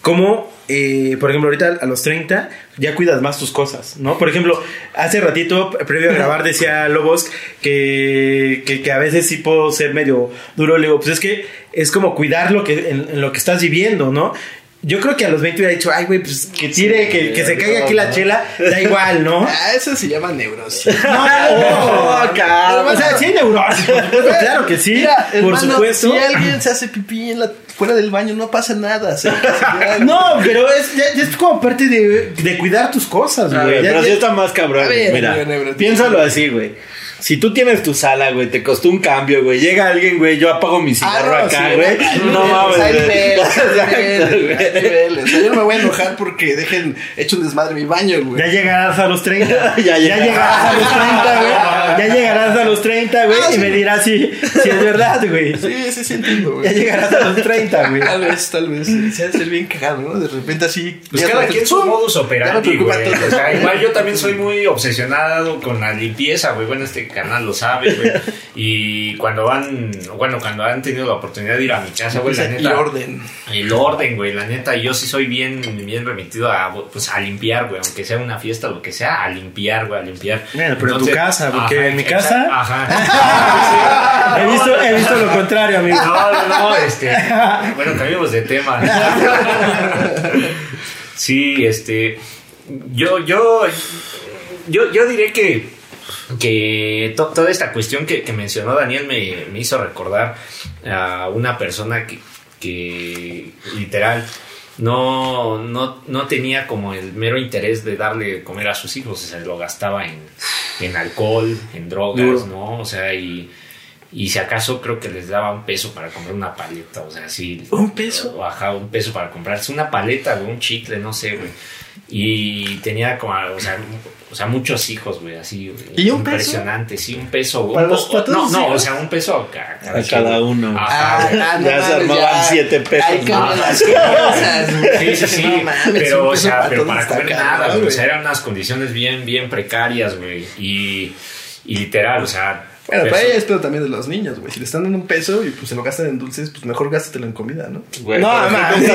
como, eh, por ejemplo, ahorita a los 30 ya cuidas más tus cosas, ¿no? Por ejemplo, hace ratito, previo a grabar, decía Lobos que, que, que a veces sí puedo ser medio duro. Le digo, pues es que es como cuidar lo que, en, en lo que estás viviendo, ¿no? Yo creo que a los 20 hubiera dicho, ay, güey, pues que tire, que, que se caiga aquí la chela, da igual, ¿no? Ah, eso se llama neurosis. No, no, cabrón. O sea, sí neurosis, por supuesto, claro que sí, Mira, por hermano, supuesto. Si alguien se hace pipí en la, fuera del baño, no pasa nada. se- se- No, pero es, ya, ya es como parte de, de cuidar tus cosas, güey. pero ya- sí está más cabrón. Ver, Mira, piénsalo así, güey. Si tú tienes tu sala, güey, te costó un cambio, güey, llega alguien, güey, yo apago mi cigarro Ah, no, acá, sí, güey. no mames, hay güey. niveles, hay Exacto, niveles, güey. hay niveles. O sea, yo no me voy a enojar porque dejen hecho un desmadre en mi baño, güey. Ya llegarás a los 30. Ya ya, llegarás. llegarás a los 30, güey. Ya llegarás a los 30, güey. Ah, y sí. me dirás si, si es verdad, güey. Sí, sí, sí entiendo, Ya güey. llegarás a los 30, güey. Tal vez, tal vez. Se ha de ser bien cagado, ¿no? De repente así. Pues ya cada quien su modus Ya operandi, güey. O sea, igual yo también soy muy obsesionado con la limpieza, güey. Bueno, este canal lo sabe, güey. Y cuando van, bueno, cuando han tenido la oportunidad de ir a mi casa, güey, la neta. orden. El orden, güey, la neta, yo sí soy bien, bien remitido a, pues, a limpiar, güey, aunque sea una fiesta, lo que sea, a limpiar, güey, a limpiar. Bueno, pero en tu casa, porque en mi casa- Ajá. He visto, he visto lo contrario, amigo. No, no, no, este. Bueno, cambiemos de tema. Sí, este. Yo, yo. Yo, yo diré que. Que to- toda esta cuestión que, que mencionó Daniel me, me hizo recordar a una persona que, que literal no, no, no tenía como el mero interés de darle de comer a sus hijos, o sea, lo gastaba en, en alcohol, en drogas, Duro. ¿no? O sea, y, y si acaso creo que les daba un peso para comprar una paleta, o sea, sí. ¿Un peso? Ajá, un peso para comprarse una paleta, güey, un chicle, no sé, güey. Y tenía como, o sea, o sea muchos hijos, güey, así. ¿Y un peso? Impresionante, sí, un peso. ¿Para Un los- po- para todos no, no, hijos? o sea, un peso a ca- A cada uno. Ajá. Ah, no Ya se armaban ya. siete pesos, Ay, ¿no? cabrón, Ah, las cosas, güey. Sí, sí, sí. No mames, pero, o peso sea, para pero para comer nada, güey. O sea, eran unas condiciones bien, bien precarias, güey. Y, y literal, o sea. Bueno, perso- para ella es pedo también de los niños, güey. Si le están dando un peso y pues se lo gastan en dulces, pues mejor gástatelo en comida, ¿no? Güey, No, mames.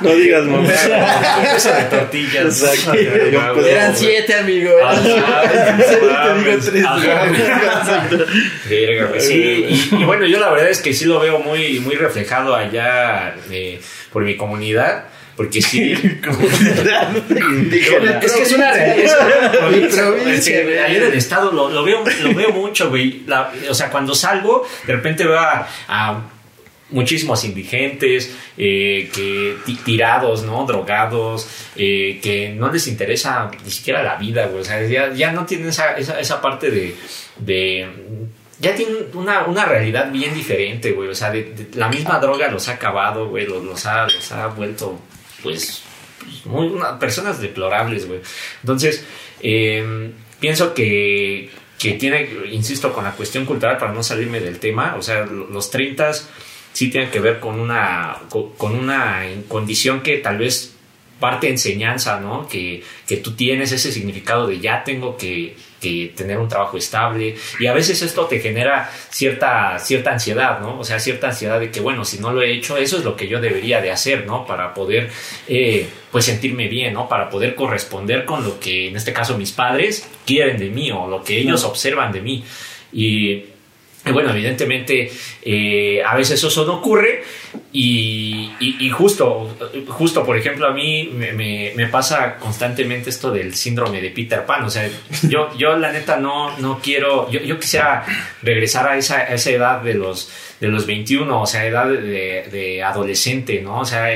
No digas mamá. Un peso de tortillas. Eran siete, amigo. Te digo mames. tres. Verga, güey. Sí, y, y bueno, yo la verdad es que sí lo veo muy, muy reflejado allá eh, por mi comunidad. Porque sí. Es que es una realidad. ahí en el estado lo, lo veo, lo veo mucho, güey. La- o sea, cuando salgo, de repente veo a, a muchísimos indigentes eh, que ti- tirados, ¿no? Drogados, eh, que no les interesa ni siquiera la vida, güey. O sea, ya, ya no tienen esa, esa, esa parte de, de ya tienen una, una realidad bien diferente, güey. O sea, de- de- la misma droga los ha acabado, güey. Los, los ha, los ha vuelto, pues, muy, personas deplorables, güey. Entonces, eh, pienso que, que tiene, insisto, con la cuestión cultural, para no salirme del tema, o sea, lo- los 30 sí tienen que ver con una, con una condición que tal vez parte enseñanza, ¿no? Que, que tú tienes ese significado de ya tengo que, que tener un trabajo estable y a veces esto te genera cierta, cierta ansiedad, ¿no? O sea, cierta ansiedad de que, bueno, si no lo he hecho, eso es lo que yo debería de hacer, ¿no? Para poder, eh, pues, sentirme bien, ¿no? Para poder corresponder con lo que, en este caso, mis padres quieren de mí o lo que ellos observan de mí. Y, y bueno, evidentemente eh, a veces eso no ocurre y, justo, justo, por ejemplo, a mí me, pasa constantemente esto del síndrome de Peter Pan. O sea, yo, yo la neta no, no quiero, yo, yo quisiera regresar a esa, esa edad de los, de los 21, o sea, edad de adolescente, ¿no? O sea,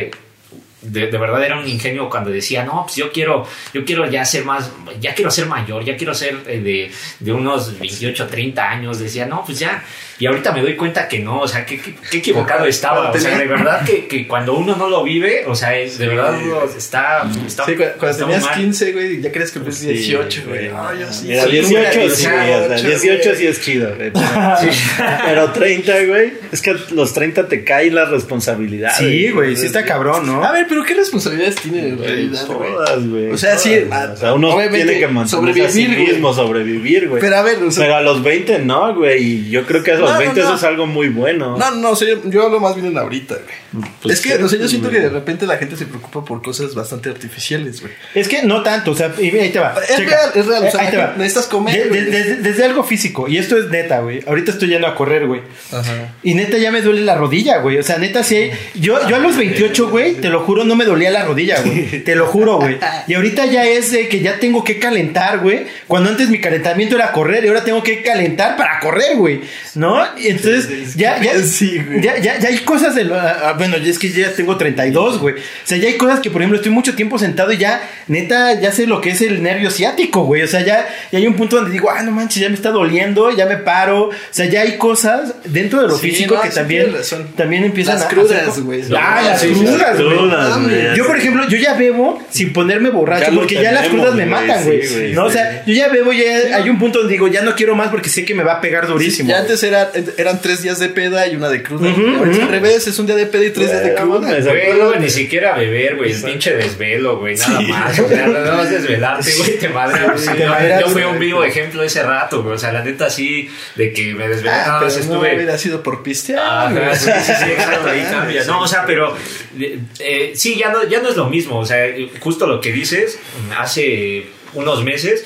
de, de verdad era un ingenio cuando decía, no, pues yo quiero, yo quiero ya ser más, ya quiero ser mayor, ya quiero ser eh, de, de unos 28, 30 años. Decía, no, pues ya. Y ahorita me doy cuenta que no, o sea, que, que- que equivocado estaba. O sea, de verdad que, que cuando uno no lo vive, o sea, es, de verdad uno está, está, Sí, cu- cuando está tenías mal. 15, güey, ya crees que eres Sí, 18, güey. güey. No, yo sí. Mira, sí, 18 nunca sí, o sea, 18 güey. sí es chido, güey. Pero, pero 30, güey. Es que a los 30 te cae la responsabilidad. Sí, güey, sí está cabrón, ¿no? A ver, pero ¿qué responsabilidades tiene en realidad, güey? Todas, güey. O sea, sí, a- O sea, uno tiene que mantenerse a sí mismo, sobrevivir, güey. Pero a ver, o sea, Pero a los 20 no, güey. Y yo creo que a los No, no, 20 no. eso es algo muy bueno. No, no, no, o sea, yo, yo hablo más bien en ahorita, güey. Pues es que, sí, o sea, yo siento güey. que de repente la gente se preocupa por cosas bastante artificiales, güey. Es que no tanto, o sea, y ahí te va. Es real, es real, o sea, ahí te va. necesitas comer, De- desde, desde algo físico, y esto es neta, güey. Ahorita estoy yendo a correr, güey. Ajá. Y neta ya me duele la rodilla, güey. O sea, neta sí. Yo, yo a los 28, güey, te lo juro, no me dolía la rodilla, güey. Te lo juro, güey. Y ahorita ya es de que ya tengo que calentar, güey. Cuando antes mi calentamiento era correr y ahora tengo que calentar para correr, güey. ¿No? ¿No? Y entonces, ya, ya, Sí, güey. ya, ya, ya hay cosas de lo- ah, bueno, es que ya tengo 32, güey. O sea, ya hay cosas que, por ejemplo, estoy mucho tiempo sentado y ya, neta, ya sé lo que es el nervio ciático, güey. O sea, ya, ya hay un punto donde digo, ah, no manches, ya me está doliendo, ya me paro. O sea, ya hay cosas dentro de lo físico no, que también, también empiezan Las a crudas, hacer- güey. Ah, las crudas, güey. Crudas, güey. Yo, por ejemplo, yo ya bebo sin ponerme borracho Ya porque ya las crudas me matan, güey. no, o sea, yo ya bebo ya hay un punto donde digo, ya no quiero más porque sé que me va a pegar durísimo. Ya antes era, eran tres días de peda y una de cruda. Al revés, es un día de peda y tres días de cruda. Güey, luego ni siquiera beber, güey, el pinche desvelo, güey, nada más. O sea, nada más desvelarte, güey, te madre. Sí, te madreas, yo fui un vivo ejemplo ese rato, güey. O sea, la neta sí, de que me desvelé, Ah, nada más no estuve. hubiera sido por pistear. Ajá, sí, sí, sí, exacto, ahí Ah, cambia. No, o sea, pero eh, eh, sí, ya no, ya no es lo mismo. O sea, justo lo que dices, hace unos meses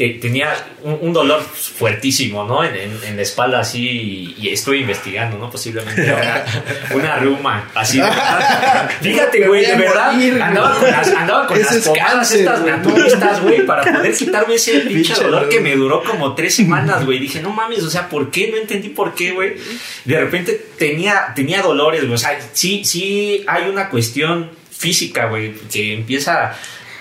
te- tenía un, un dolor fuertísimo, ¿no? En, en- en la espalda así, y estoy investigando, ¿no? Posiblemente ahora una ruma, así. Fíjate, güey, de verdad, morir, andaba con las, andaba con Ese las es pomadas cáncer, estas güey. naturistas, güey, para poder quitarme ese pinche dolor que me duró como tres semanas, güey. Dije, no mames, o sea, ¿por qué? No entendí por qué, güey. De repente tenía, tenía dolores, güey. O sea, sí, sí hay una cuestión física, güey, que empieza.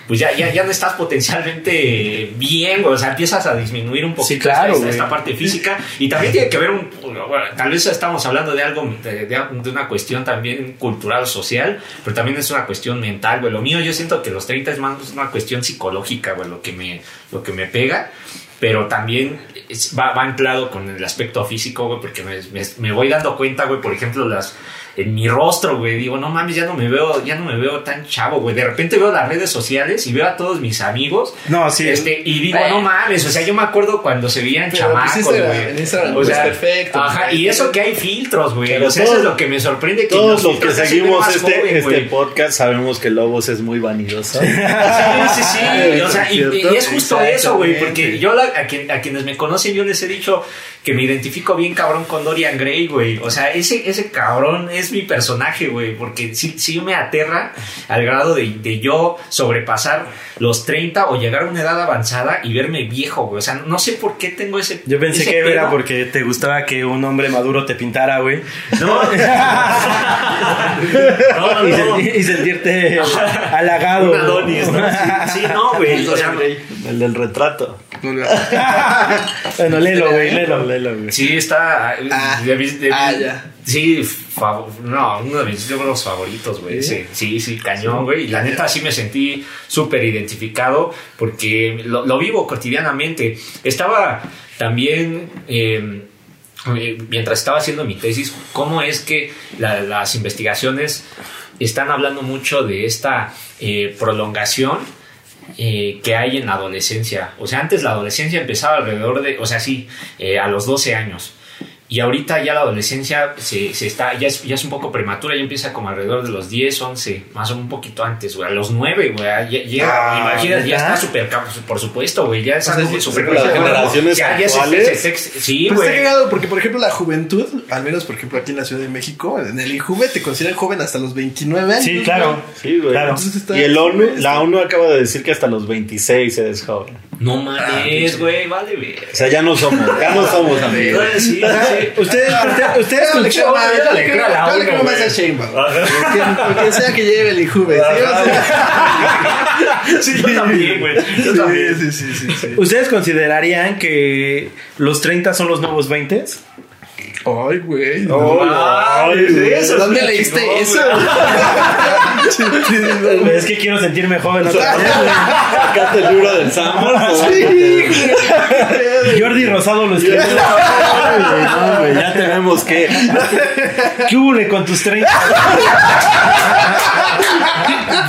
Pues ya, ya, ya no estás potencialmente bien, güey. O sea, empiezas a disminuir un poquito claro, esta, esta parte física. Y también tiene que ver un. bueno, tal vez estamos hablando de algo, de, de- una cuestión también cultural, social, pero también es una cuestión mental, güey. Lo mío, yo siento que los 30 es más una cuestión psicológica, güey, lo que me, lo que me pega. Pero también va, va anclado con el aspecto físico, güey, porque me, me- me voy dando cuenta, güey, por ejemplo, las en mi rostro, güey, digo, no mames, ya no me veo, ya no me veo tan chavo, güey. De repente veo las redes sociales y veo a todos mis amigos. No, sí. Este, y digo, no mames, o sea, yo me acuerdo cuando se veían Pero, pues, chamacos, güey. en Instagram, o pues, sea, perfecto, Ajá, güey. y eso que hay filtros, güey. O sea, eso es lo que me sorprende que Todos los que seguimos este, joven, este güey. podcast sabemos que Lobos es muy vanidoso. Sí, sí, sí. O sea, y, es justo eso, güey. Porque yo la- a, quien- a quienes me conocen, yo les he dicho que me identifico bien cabrón con Dorian Gray, güey. O sea, ese, ese cabrón es mi personaje, güey. Porque sí, sí me aterra al grado de, de yo sobrepasar los 30 o llegar a una edad avanzada y verme viejo, güey. O sea, no sé por qué tengo ese. Yo pensé ese que era porque te gustaba que un hombre maduro te pintara, güey. No. no, Y, no. y sentirte halagado. Un Adonis, ¿no? Sí, sí, no, güey. O sea, El del retrato. Bueno, léelo, güey, léelo. Léelo, güey. Sí, está. Ah, de mis- de ah, ya. Sí, no, uno de mis libros favoritos, güey. Sí, sí, sí, cañón, güey. Y la neta sí me sentí súper identificado porque lo, lo vivo cotidianamente. Estaba también. eh, eh, mientras estaba haciendo mi tesis, cómo es que la- las investigaciones están hablando mucho de esta eh, prolongación eh, que hay en la adolescencia. O sea, antes la adolescencia empezaba alrededor de, o sea, sí, eh, a los 12 años. Y ahorita ya la adolescencia se, se está, ya es, ya es un poco prematura, ya empieza como alrededor de los 10, 11, más o un poquito antes, güey, a los 9, güey, ya llega, Ah, imagínate, ya ¿verdad? está súper, por supuesto, güey, ya es O sea, algo sí, súper las ya- generaciones ya- ya se- actuales. se- se- se- sí, Pero está güey. cagado porque, por ejemplo, la juventud, al menos, por ejemplo, aquí en la Ciudad de México, en el IJUVE te consideran joven hasta los 29 años. Sí, claro. Sí, güey. Claro. Está- Y el ONU, está- la ONU acaba de decir que hasta los 26 eres joven. No mames, güey, vale, güey. O sea, ya no somos, ya no somos amigos. Sí, sí. Ustedes, ustedes, ustedes escucharon- creo más- yo yo le le creo creo- a la yo le uno, creo más güey. a Sheinbaum. Quien- Quien sea que lleve el IJUVE. ¿sí? Yo también, güey. Yo también. Sí, sí, sí, sí, sí. ¿Ustedes considerarían que los 30 son los nuevos 20? Ay, güey. Ay, güey. eso es ¿Dónde leíste eso? güey. Es que quiero sentirme joven otra vez, Sacaste el libro del Sambor. güey. Jordi Rosado lo escribió. No, güey, ya tenemos que. ¿Qué hubo con tus 30?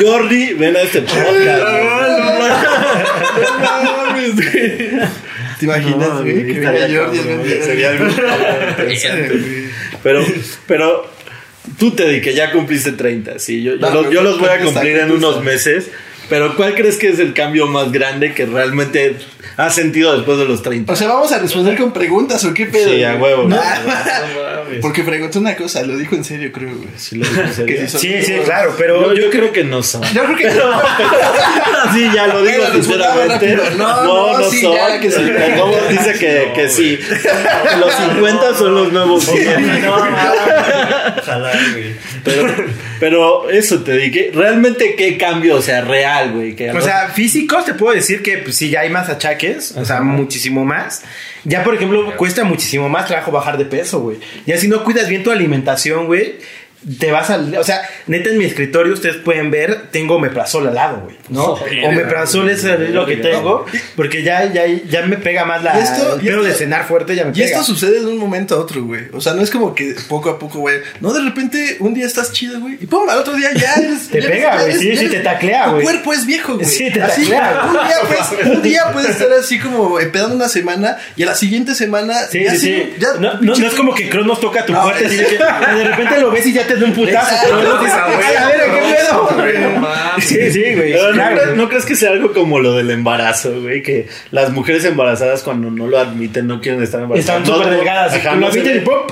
Jordi, ven a este podcast. No mames, güey. ¿Te imaginas, güey? Que venga Jordi güey, Sería algo. Pero, pero tú te di que ya cumpliste 30, sí. Yo, yo No, los, yo los voy a cumplir en unos ¿no? meses. Pero ¿cuál crees que es el cambio más grande que realmente has sentido después de los 30? O sea, vamos a responder con preguntas o qué pedo. Sí, a huevo. No, No. Porque preguntó una cosa, lo dijo en serio, creo, güey. Sí, lo digo en serio. Que sí Sí, sí, claro, pero Yo, yo creo que no son. Yo creo que sí, ya lo digo Bueno, sinceramente. No, no, sí, son. ya, que sí. Dice que, que sí. Los 50 son los nuevos 100. No, ojalá, güey. Pero, pero eso te dije. ¿Realmente qué cambio? O sea, real, güey. que- O sea, físicos te puedo decir que pues, sí, ya hay más achaques, o sea, muchísimo más. Ya, por ejemplo, cuesta muchísimo más trabajo bajar de peso, güey. Ya si no cuidas bien tu alimentación, güey, te vas al... O sea, neta en mi escritorio ustedes pueden ver, tengo omeprazol al lado, güey, ¿no? Joder, Omeprazol es lo que tengo, porque ya, ya, ya me pega más la... Y esto- el y esto- de cenar fuerte ya me Y pega. esto sucede de un momento a otro, güey. O sea, no es como que poco a poco, güey. No, de repente un día estás chido, güey. Y pum, al otro día ya eres. Te ya pega, güey. Sí, sí, te taclea, tu güey. cuerpo es viejo, güey. Sí, te Así, taclea. Un día, puedes, un día puedes estar así como empedando una semana y a la siguiente semana. Sí, ya sí, sí, ya- no, no, no es como que Cronos toca tu No, puerta es- y de repente lo ves y ya da un putazo. Exacto, pero no dices, güey. "Ay, a ver, ¿qué pedo? Güey, no mames. Sí, sí, güey. Pero ¿no, claro, crees, güey. no crees que sea algo como lo del embarazo, güey? Que las mujeres embarazadas cuando no lo admiten no quieren estar embarazadas. Están súper no, delgadas.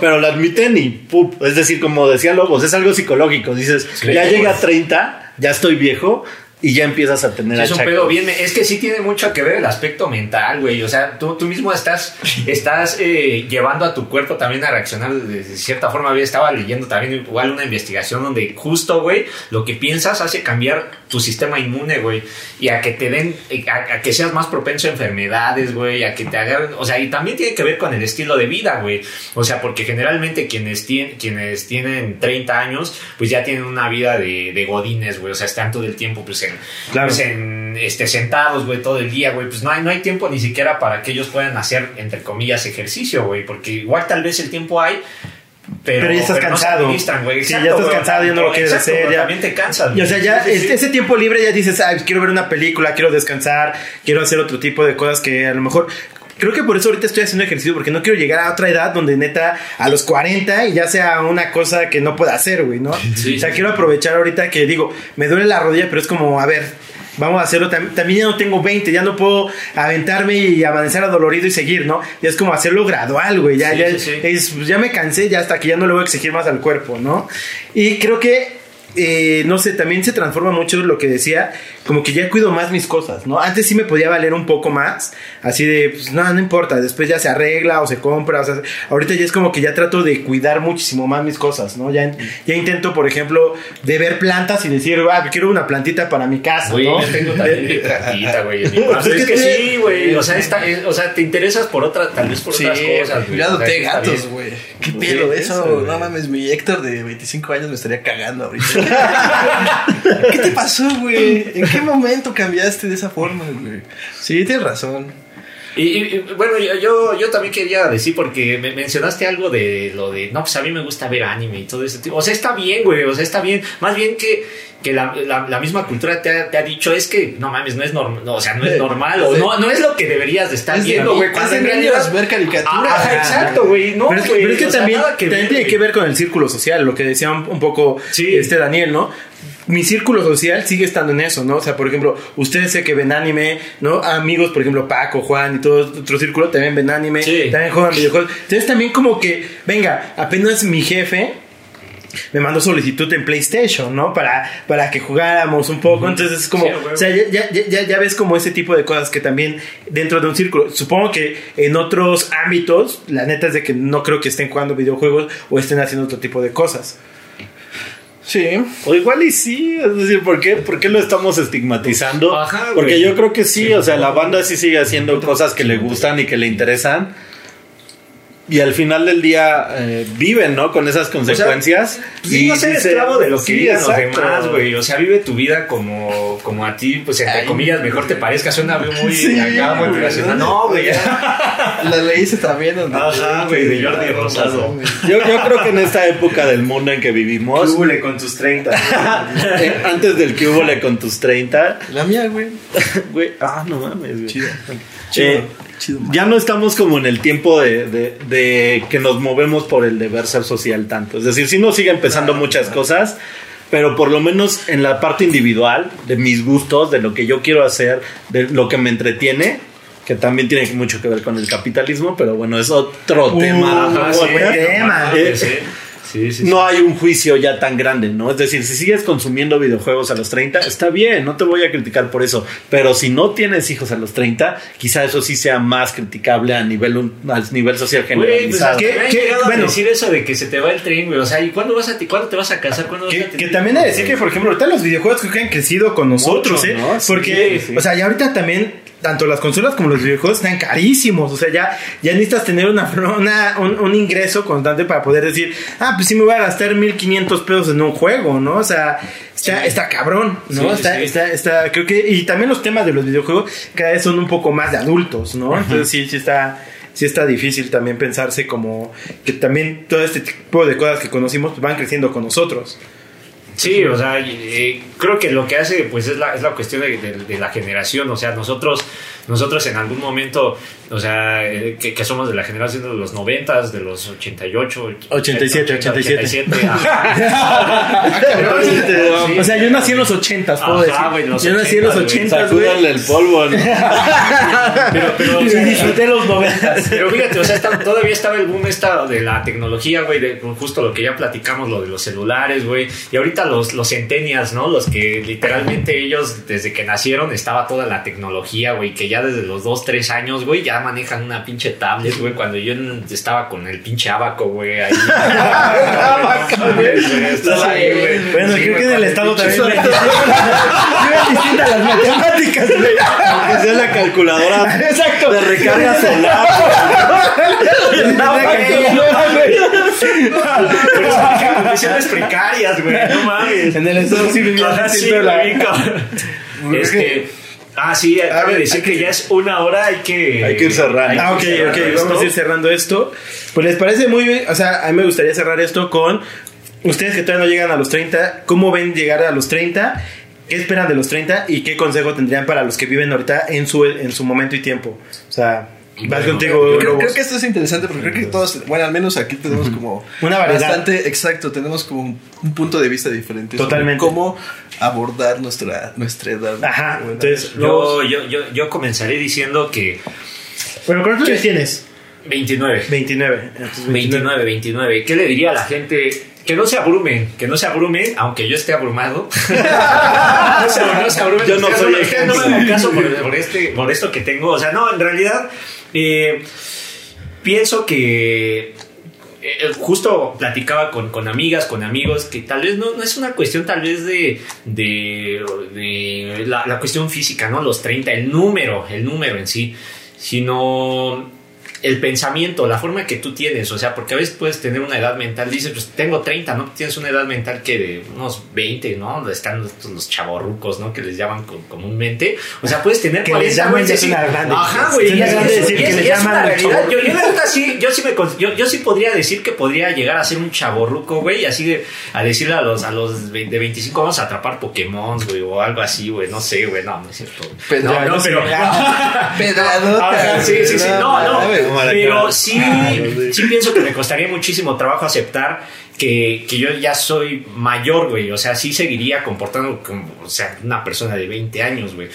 Pero lo admiten y ¡pum! Es decir, como decía Lobos, es algo psicológico. Dices, ya llega a 30, ya estoy viejo y ya empiezas a tener Sí, es un pedo bien. Es que sí tiene mucho que ver el aspecto mental, güey. O sea, tú, tú mismo estás, estás eh, llevando a tu cuerpo también a reaccionar de, de cierta forma. Había estaba leyendo también igual una investigación donde justo, güey, lo que piensas hace cambiar tu sistema inmune, güey. Y a que te den, a, a que seas más propenso a enfermedades, güey. A que te agarren. O sea, y también tiene que ver con el estilo de vida, güey. O sea, porque generalmente quienes, tienen quienes tienen 30 años, pues ya tienen una vida de, de godines, güey. O sea, están todo el tiempo, pues en Claro. pues, en, este, sentados, güey, todo el día, güey. Pues no hay, no hay tiempo ni siquiera para que ellos puedan hacer, entre comillas, ejercicio, güey. Porque igual tal vez el tiempo hay, pero, Pero ya estás no cansado. güey. Sí, ya estás cansado, ya no lo quieres Exacto, hacer, ya. También te cansas. Y o sea, ya ese tiempo libre ya dices, ay, quiero ver una película, quiero descansar, quiero hacer otro tipo de cosas que a lo mejor... Creo que por eso ahorita estoy haciendo ejercicio, porque no quiero llegar a otra edad donde neta a los 40 y ya sea una cosa que no pueda hacer, güey, ¿no? Sí, o sea, quiero aprovechar ahorita que digo, me duele la rodilla, pero es como, a ver, vamos a hacerlo. Tam- También ya no tengo 20, ya no puedo aventarme y amanecer adolorido y seguir, ¿no? Ya es como hacerlo gradual, güey. Ya, Sí, ya, sí, es- pues, ya me cansé, ya hasta que ya no le voy a exigir más al cuerpo, ¿no? Y creo que, eh, no sé, también se transforma mucho lo que decía, como que ya cuido más mis cosas, ¿no? Antes sí me podía valer un poco más, así de, pues no, no importa, después ya se arregla o se compra, o sea, ahorita ya es como que ya trato de cuidar muchísimo más mis cosas, ¿no? Ya, ya intento, por ejemplo, de ver plantas y decir, ah, quiero una plantita para mi casa, Güey, ¿no? yo tengo también mi plantita, güey. mi cuarto. Es Es que que te- sí, güey. O sea, está, es- o sea, te interesas por otra, tal vez por Sí, otras cosas, güey. yo O sea, adopté está gatos, güey. ¿Qué pedo eso? no mames, mi Héctor de 25 años me estaría cagando ahorita. ¿Qué te pasó, güey? ¿En qué momento cambiaste de esa forma, güey? Sí, tienes razón. Y, bueno, yo, yo también quería decir, porque me mencionaste algo de lo de, no, pues a mí me gusta ver anime y todo ese tipo. O sea, está bien, güey, o sea, está bien. Más bien que, que la, la, la misma cultura te ha, te ha dicho, es que, no mames, no es normal, no, o sea, no es normal, o no, no es lo que deberías de estar Es viendo, güey. Cuando en realidad... ver caricaturas. Ah, exacto, güey. No, pero es pero es que o sea, también, nada que también ver, tiene que ver con el círculo social, lo que decía un, un poco Sí. este Daniel, ¿no? Mi círculo social sigue estando en eso, ¿no? O sea, por ejemplo, ustedes sé que ven anime, ¿no? Amigos, por ejemplo, Paco, Juan y todo otro círculo también ven anime, Sí. también juegan videojuegos. Entonces también como que, venga, apenas mi jefe me mandó solicitud en PlayStation, ¿no? Para, para que jugáramos un poco. Entonces es como, Sí, o sea, ya, ya, ya, ya ves como ese tipo de cosas que también dentro de un círculo. Supongo que en otros ámbitos, la neta es de que no creo que estén jugando videojuegos o estén haciendo otro tipo de cosas. Sí. O igual y sí, es decir, ¿por qué, ¿por qué lo estamos estigmatizando? Ajá. Porque yo creo que sí, o sea, la banda sí sigue haciendo cosas que le gustan y que le interesan. Y al final del día eh, viven, ¿no? Con esas consecuencias. Sí, y no ser esclavo de lo que sí, digan los demás, güey. O sea, vive tu vida como, como a ti, pues entre Ay, comillas, mejor te parezca. Suena muy Sí, acá, muy. ¿no? Güey. La leíste también. donde- Ajá, güey, de Jordi Rosado. Yo, yo creo que en esta época del mundo en que vivimos, Húbole con tus 30. eh, antes del que hubo con tus 30, La mía, güey. güey, ah, no mames, güey. Chido. Eh, Chido. ya no estamos como en el tiempo de, de- de que nos movemos por el deber ser social tanto. Es decir, sí nos siguen empezando muchas cosas, pero por lo menos en la parte individual de mis gustos, de lo que yo quiero hacer, de lo que me entretiene, que también tiene mucho que ver con el capitalismo, pero bueno, es otro tema. Ajá, sí, tema. Eh, sí, sí, sí, no hay un juicio ya tan grande, ¿no? Es decir, si sigues consumiendo videojuegos a los 30, está bien, no te voy a criticar por eso. Pero si no tienes hijos a los 30, quizá eso sí sea más criticable a nivel, a nivel social Güey, pues generalizado. ¿qué, ¿Qué- bueno. decir eso de que se te va el tren, güey. O sea, ¿y cuándo vas a ti, cuándo te vas a casar? ¿Cuándo vas Que, a que también he de decir que, por ejemplo, ahorita los videojuegos creo que han crecido con nosotros, Mucho, ¿eh? ¿no? Sí, Porque, sí. o sea, ya ahorita también, tanto las consolas como los videojuegos están carísimos. O sea, ya, ya necesitas tener una, una- un, un ingreso constante para poder decir, ah, pues sí me voy a gastar 1500 pesos en un juego, ¿no? O sea, está, está cabrón, ¿no? Sí, está, sí. está, está, creo que, y también los temas de los videojuegos cada vez son un poco más de adultos, ¿no? Entonces sí, sí está. Sí está difícil también pensarse como que también todo este tipo de cosas que conocimos van creciendo con nosotros. Sí, o sea, eh, creo que lo que hace pues es la, es la cuestión de, de- de la generación, o sea, nosotros nosotros en algún momento, o sea, eh, que, que somos de la generación de los 90, de los 88, 87, 87. ajá. O sea, yo nací en los 80, puedo Ajá, decir. los yo nací en los 80, 80, güey. El polvo, ¿no? pero, pero, o sea, disfruté los 90. Pero fíjate, o sea, está- todavía estaba el boom esta de la tecnología, güey, de justo lo que ya platicamos, lo de los celulares, güey. Y ahorita los, los centennials, ¿no? Los que literalmente ellos, desde que nacieron, estaba toda la tecnología, güey, que ya desde los 2, 3 años, güey, ya manejan una pinche tablet, güey, cuando yo estaba con el pinche abaco, güey, ahí. Abaco, güey. Estás ahí, güey. Bueno, Sí, creo que en el estado también. A las matemáticas, güey. Aunque sea la calculadora Exacto. de recarga solar. Pero son condiciones precarias, güey, no mames. En el estado sí vivía distinto la- güey, cabrón. Este, ah, sí, cabe ver, decir que ya es una hora, hay que... Hay que ir cerrando. Ah, ok, cerrar ok, esto. vamos a ir cerrando esto. Pues les parece muy bien, o sea, a mí me gustaría cerrar esto con ustedes que todavía no llegan a los 30, ¿cómo ven llegar a los 30? ¿Qué esperan de los 30 y qué consejo tendrían para los que viven ahorita en su, en su momento y tiempo? O sea, vas Bueno, contigo, Creo, que esto es interesante porque creo que todos, bueno, al menos aquí tenemos como Una variedad. bastante exacto, tenemos como un, un punto de vista diferente sobre Totalmente. cómo abordar nuestra nuestra edad. Ajá, Bueno, entonces, Yo, yo, yo, yo comenzaré diciendo que Bueno, ¿cuántos años tienes? 29. 29. Entonces, 29, 29. ¿Qué le diría a la gente? Que no se abrumen, que no se abrumen, aunque yo esté abrumado. no, se, no se abrumen. Yo no soy no, no me caso por, por este, por esto que tengo. O sea, no, en realidad, eh, pienso que eh, justo platicaba con, con amigas, con amigos, que tal vez no, no es una cuestión tal vez de, de, de la, la cuestión física, ¿no? Los 30, el número, el número en sí, sino el pensamiento, la forma que tú tienes, o sea, porque a veces puedes tener una edad mental, dices, pues tengo 30, ¿no? Tienes una edad mental que de unos 20, ¿no? Donde están estos, los chavorrucos, ¿no? Que les llaman co- comúnmente. O sea, puedes tener Que les 40, llaman güey, ya es decir, una grande. Ajá, güey. Y decir que le llaman chavorruco. Yo, yo la sí, yo sí me yo, yo sí podría decir que podría llegar a ser un chaborruco, güey, y así de, a decirle a los, a los de 25 vamos a atrapar Pokémon, güey, o algo así, güey, no sé, güey, no, no es cierto. Pedro, no, no, pero... Pedradota. Ajá, sí, sí, sí, no, no, pero sí, sí pienso que me costaría muchísimo trabajo aceptar que, que yo ya soy mayor, güey, o sea, sí seguiría comportando como, o sea, una persona de 20 años, güey.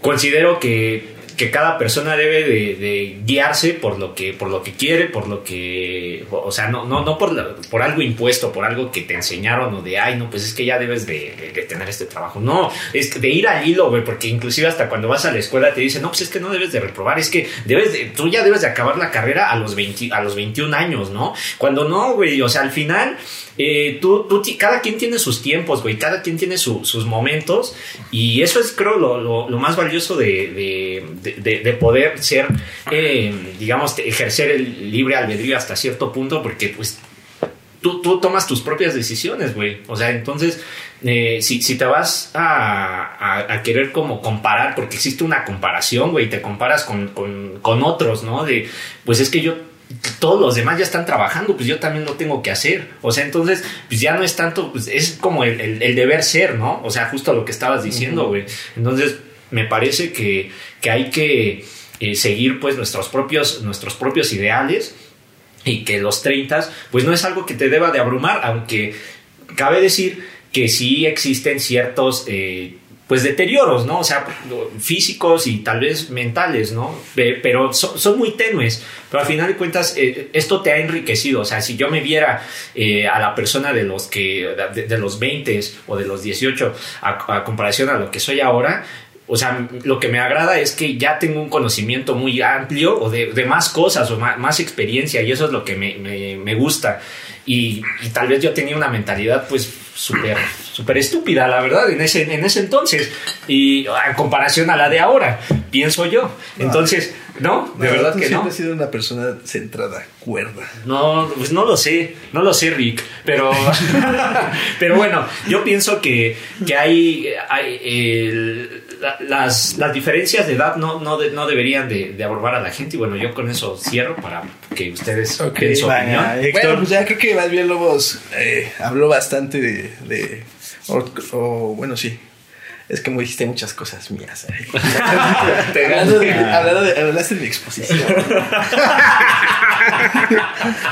Considero que, que cada persona debe de, guiarse por lo que por lo que quiere, por lo que, o sea, no no no por la- por algo impuesto, por algo que te enseñaron o de, ay, no, pues es que ya debes de, tener este trabajo. No, es de ir al hilo, güey, porque inclusive hasta cuando vas a la escuela te dicen, no, pues es que no debes de reprobar, es que debes de, tú ya debes de acabar la carrera a los 20, a los 21 años, ¿no? Cuando no, güey, o sea, al final eh, tú, tú cada quien tiene sus tiempos, güey, cada quien tiene su- sus momentos y eso es, creo, lo, lo- más valioso de- de- de- de poder ser, eh, digamos, ejercer el libre albedrío hasta cierto punto, porque pues tú, tú tomas tus propias decisiones, güey. O sea, entonces, eh, si, si te vas a, a- a querer como comparar, porque existe una comparación, güey, te comparas con, con- con otros, ¿no? De, pues es que yo, todos los demás ya están trabajando, pues yo también lo tengo que hacer. O sea, entonces, pues ya no es tanto, pues es como el, el- el deber ser, ¿no? O sea, justo lo que estabas diciendo, güey. Entonces, me parece que, que hay que eh, seguir, pues, nuestros propios, nuestros propios ideales y que los 30 pues no es algo que te deba de abrumar, aunque cabe decir que sí existen ciertos... Eh, pues deterioros, ¿no? O sea, físicos y tal vez mentales, ¿no? Pero son, muy tenues. Pero al final de cuentas, eh, esto te ha enriquecido. O sea, si yo me viera a la persona de los que, de, los 20 o de los 18, a, comparación a lo que soy ahora, o sea, lo que me agrada es que ya tengo un conocimiento muy amplio o de, más cosas o más, experiencia y eso es lo que me, me gusta. Y, tal vez yo tenía una mentalidad pues súper súper estúpida, la verdad, en ese, en ese entonces. Y en comparación a la de ahora, pienso yo. Entonces, no, de verdad que no. Siempre he sido una persona centrada, cuerda. No, pues no lo sé, no lo sé, Rick. Pero, pero bueno, yo pienso que, que hay, hay el, las, las, diferencias de edad no, no, no deberían de, de, abrumar a la gente. Y bueno, yo con eso cierro para que ustedes okay, su opinión. Bueno, pues ya creo que más bien Lobos eh, habló bastante de... de o, bueno, sí, es que me dijiste muchas cosas mías. ¿eh? hablando, de, hablando de, hablaste de mi exposición.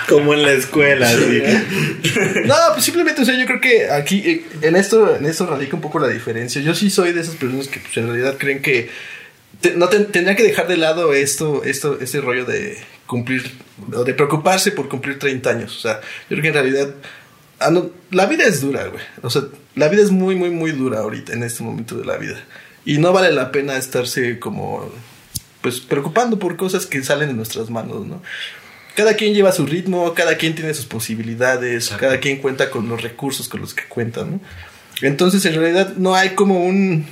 Como en la escuela, sí. No, pues simplemente, o sea, yo creo que aquí, eh, en esto, en esto radica un poco la diferencia. Yo sí soy de esas personas que pues, en realidad creen que no tendría que dejar de lado esto, esto, este rollo de cumplir, o de preocuparse por cumplir 30 años. O sea, yo creo que en realidad la vida es dura, güey. O sea, la vida es muy, muy, muy dura ahorita, en este momento de la vida. Y no vale la pena estarse como, pues, preocupando por cosas que salen de nuestras manos, ¿no? Cada quien lleva su ritmo, cada quien tiene sus posibilidades, cada quien cuenta con los recursos con los que cuenta, ¿no? Entonces, en realidad, no hay como un...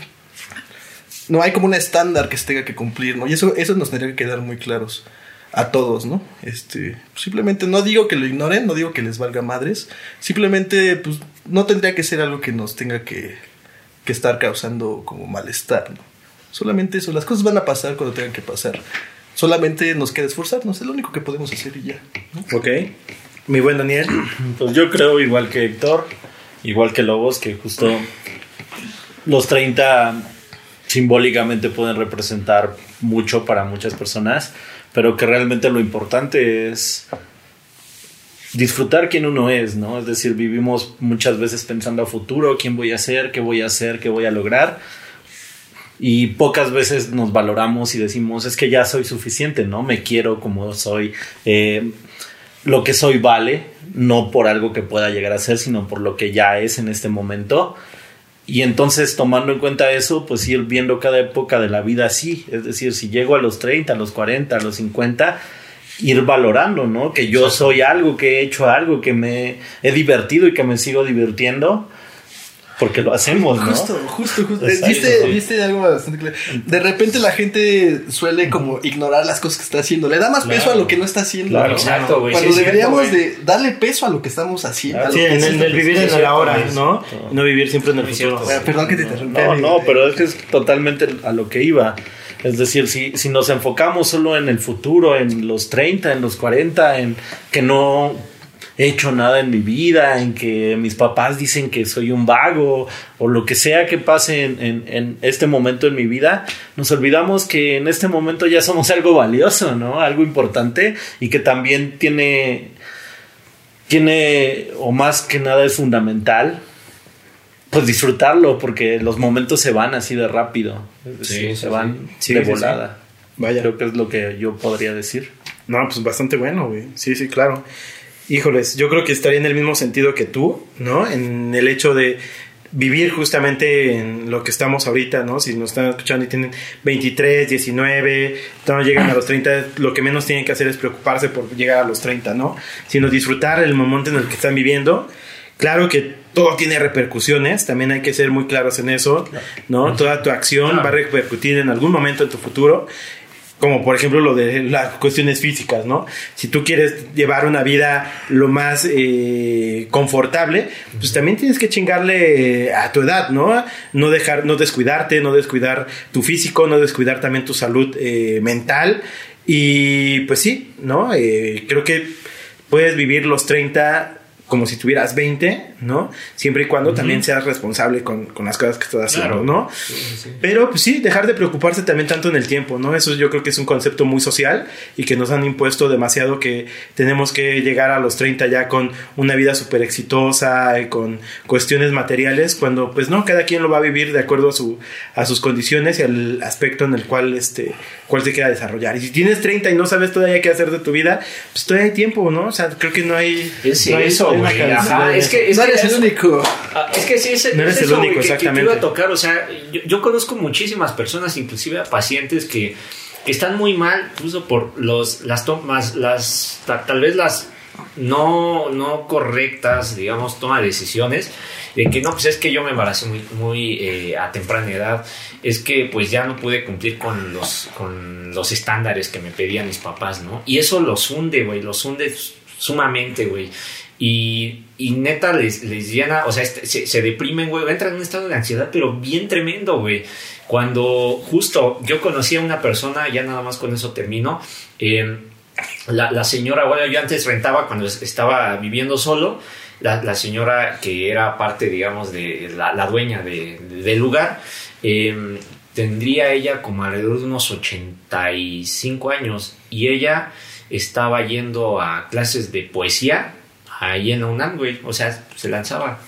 No hay como un estándar que se tenga que cumplir, ¿no? Y eso, eso nos tendría que quedar muy claros a todos, ¿no? Este, simplemente no digo que lo ignoren, no digo que les valga madres, simplemente pues no tendría que ser algo que nos tenga que, que estar causando como malestar, ¿no? Solamente eso, las cosas van a pasar cuando tengan que pasar. Solamente nos queda esforzarnos, es lo único que podemos hacer y ya. Ok. Mi buen Daniel. Pues yo creo igual que Héctor, igual que Lobos, que justo los 30 simbólicamente pueden representar mucho para muchas personas pero que realmente lo importante es disfrutar quién uno es, ¿no? Es decir, vivimos muchas veces pensando a futuro, quién voy a ser, qué voy a hacer, qué voy a lograr. Y pocas veces nos valoramos y decimos, es que ya soy suficiente, ¿no? Me quiero como soy. Eh, lo que soy vale, no por algo que pueda llegar a ser, sino por lo que ya es en este momento. Y entonces, tomando en cuenta eso, pues ir viendo cada época de la vida así. Es decir, si llego a los 30, a los 40, a los 50, ir valorando, ¿no? Que yo soy algo, que he hecho algo, que me he divertido y que me sigo divirtiendo porque lo hacemos, ¿no? Justo, justo, justo. ¿Viste, viste algo bastante claro. De repente la gente suele como ignorar las cosas que está haciendo. Le da más peso a lo que no está haciendo. Claro, exacto, güey. Cuando deberíamos de darle peso a lo que estamos haciendo. sí, en el, vivir en el ahora, ¿no? No vivir siempre en el futuro. perdón que te interrumpa. No, no, pero es que es totalmente a lo que iba. Es decir, si, si nos enfocamos solo en el futuro, en los 30, en los 40, en que no he hecho nada en mi vida, en que mis papás dicen que soy un vago o lo que sea que pase en, este momento en mi vida, nos olvidamos que en este momento ya somos algo valioso, ¿no? Algo importante y que también tiene, tiene o más que nada es fundamental pues disfrutarlo porque los momentos se van así de rápido, sí, se van de volada. Vaya. Creo que es lo que yo podría decir. No, pues bastante bueno, güey. Sí, sí, claro. Híjoles, yo creo que estaría en el mismo sentido que tú, ¿no? En el hecho de vivir justamente en lo que estamos ahorita, ¿no? Si nos están escuchando y tienen 23, 19, no llegan a los 30, lo que menos tienen que hacer es preocuparse por llegar a los 30, ¿no? Sino disfrutar el momento en el que están viviendo. Claro que todo tiene repercusiones, también hay que ser muy claros en eso, ¿no? Toda tu acción va a repercutir en algún momento en tu futuro como por ejemplo lo de las cuestiones físicas, ¿no? Si tú quieres llevar una vida lo más eh, confortable, pues también tienes que chingarle a tu edad, ¿no? No dejar, no descuidarte, no descuidar tu físico, no descuidar también tu salud eh, mental. Y pues sí, ¿no? Eh, creo que puedes vivir los 30 como si tuvieras 20, ¿no? Siempre y cuando también seas responsable con, con, las cosas que estás haciendo, Claro. ¿no? Sí, sí. Pero pues sí, dejar de preocuparse también tanto en el tiempo, ¿no? Eso yo creo que es un concepto muy social y que nos han impuesto demasiado que tenemos que llegar a los 30 ya con una vida súper exitosa, y con cuestiones materiales, cuando pues no, cada quien lo va a vivir de acuerdo a, su, a sus condiciones y al aspecto en el cual, este, cual se quiera desarrollar. Y si tienes 30 y no sabes todavía qué hacer de tu vida, pues todavía hay tiempo, ¿no? O sea, creo que no hay... Es no hay- eso, güey. Ajá, es que es no que eres el único. Ah, es que sí, es, No eres es el eso, único, que- que, te exactamente. iba a tocar, o sea, yo, yo conozco muchísimas personas, inclusive a pacientes que, que están muy mal, incluso por los, las tomas, las, ta- tal vez las no, no correctas, digamos, toma de decisiones, de que no, pues es que yo me embaracé muy, muy eh, a temprana edad, es que pues ya no pude cumplir con los, con los estándares que me pedían mis papás, ¿no? Y eso los hunde, güey, los hunde sumamente, güey. Y, neta les, les llena, o sea, este- se, se deprimen, güey, entran en un estado de ansiedad, pero bien tremendo, güey. Cuando justo yo conocí a una persona, ya nada más con eso termino, eh, la, la señora, bueno, yo antes rentaba cuando es- estaba viviendo solo, la, la señora que era parte, digamos, de la, la dueña de- del lugar, eh, tendría ella como alrededor de unos 85 años y ella estaba yendo a clases de poesía ahí en la UNAM, güey, o sea, se lanzaba.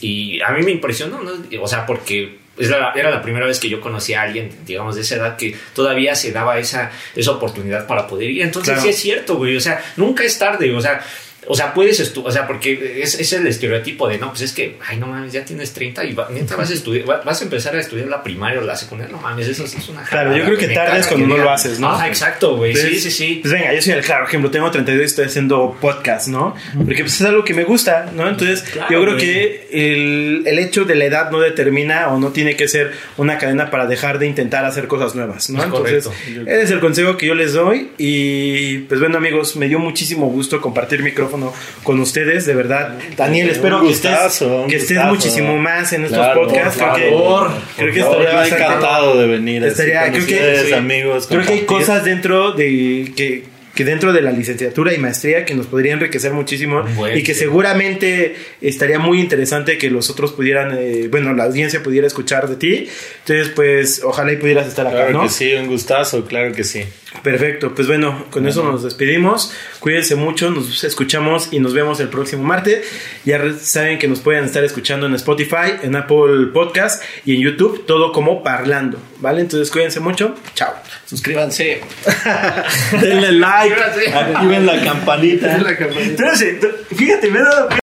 Y a mí me impresionó, ¿no? O sea, porque es la- era la primera vez que yo conocía a alguien, digamos, de esa edad que todavía se daba esa, esa oportunidad para poder ir. Entonces Claro. sí es cierto, güey, o sea, nunca es tarde, o sea... O sea, puedes estudiar, o sea, porque es, es el estereotipo de, no, pues es que, ay, no mames, ya tienes 30 y va- neta vas a estudiar, va- vas a empezar a estudiar la primaria o la secundaria, no mames, eso sí es una Claro, yo creo que me tarde caga es cuando no lo haces, ¿no? Ajá, exacto, güey, sí, sí, sí. Pues venga, yo soy el claro ejemplo. Tengo 32 y estoy haciendo podcast, ¿no? Porque pues es algo que me gusta, ¿no? Entonces, Claro, yo creo güey. que el, el hecho de la edad no determina o no tiene que ser una cadena para dejar de intentar hacer cosas nuevas, ¿no? Es Entonces, correcto. ese es el consejo que yo les doy. Y pues bueno, amigos, me dio muchísimo gusto compartir micrófono con ustedes, de verdad. Daniel, espero Un que estés, gustazo, que estés gustazo. muchísimo más en estos Claro, podcasts. por creo que, favor, creo que estaría encantado de venir. Estaría, con creo que, amigos. creo que hay cosas dentro de que, que dentro de la licenciatura y maestría que nos podría enriquecer muchísimo Bueno, y que seguramente estaría muy interesante que los otros pudieran, eh, bueno, la audiencia pudiera escuchar de ti. Entonces, pues, ojalá y pudieras estar acá, Claro ¿no? que sí, un gustazo, claro que sí. Perfecto, pues bueno, con eso nos despedimos. Cuídense mucho, nos escuchamos y nos vemos el próximo martes. Ya saben que nos pueden estar escuchando en Spotify, en Apple Podcast y en YouTube, todo como parlando, ¿vale? Entonces cuídense mucho, chao. Suscríbanse. Denle like, Suscríbanse. activen la campanita. La campanita. Entonces, fíjate, me he dado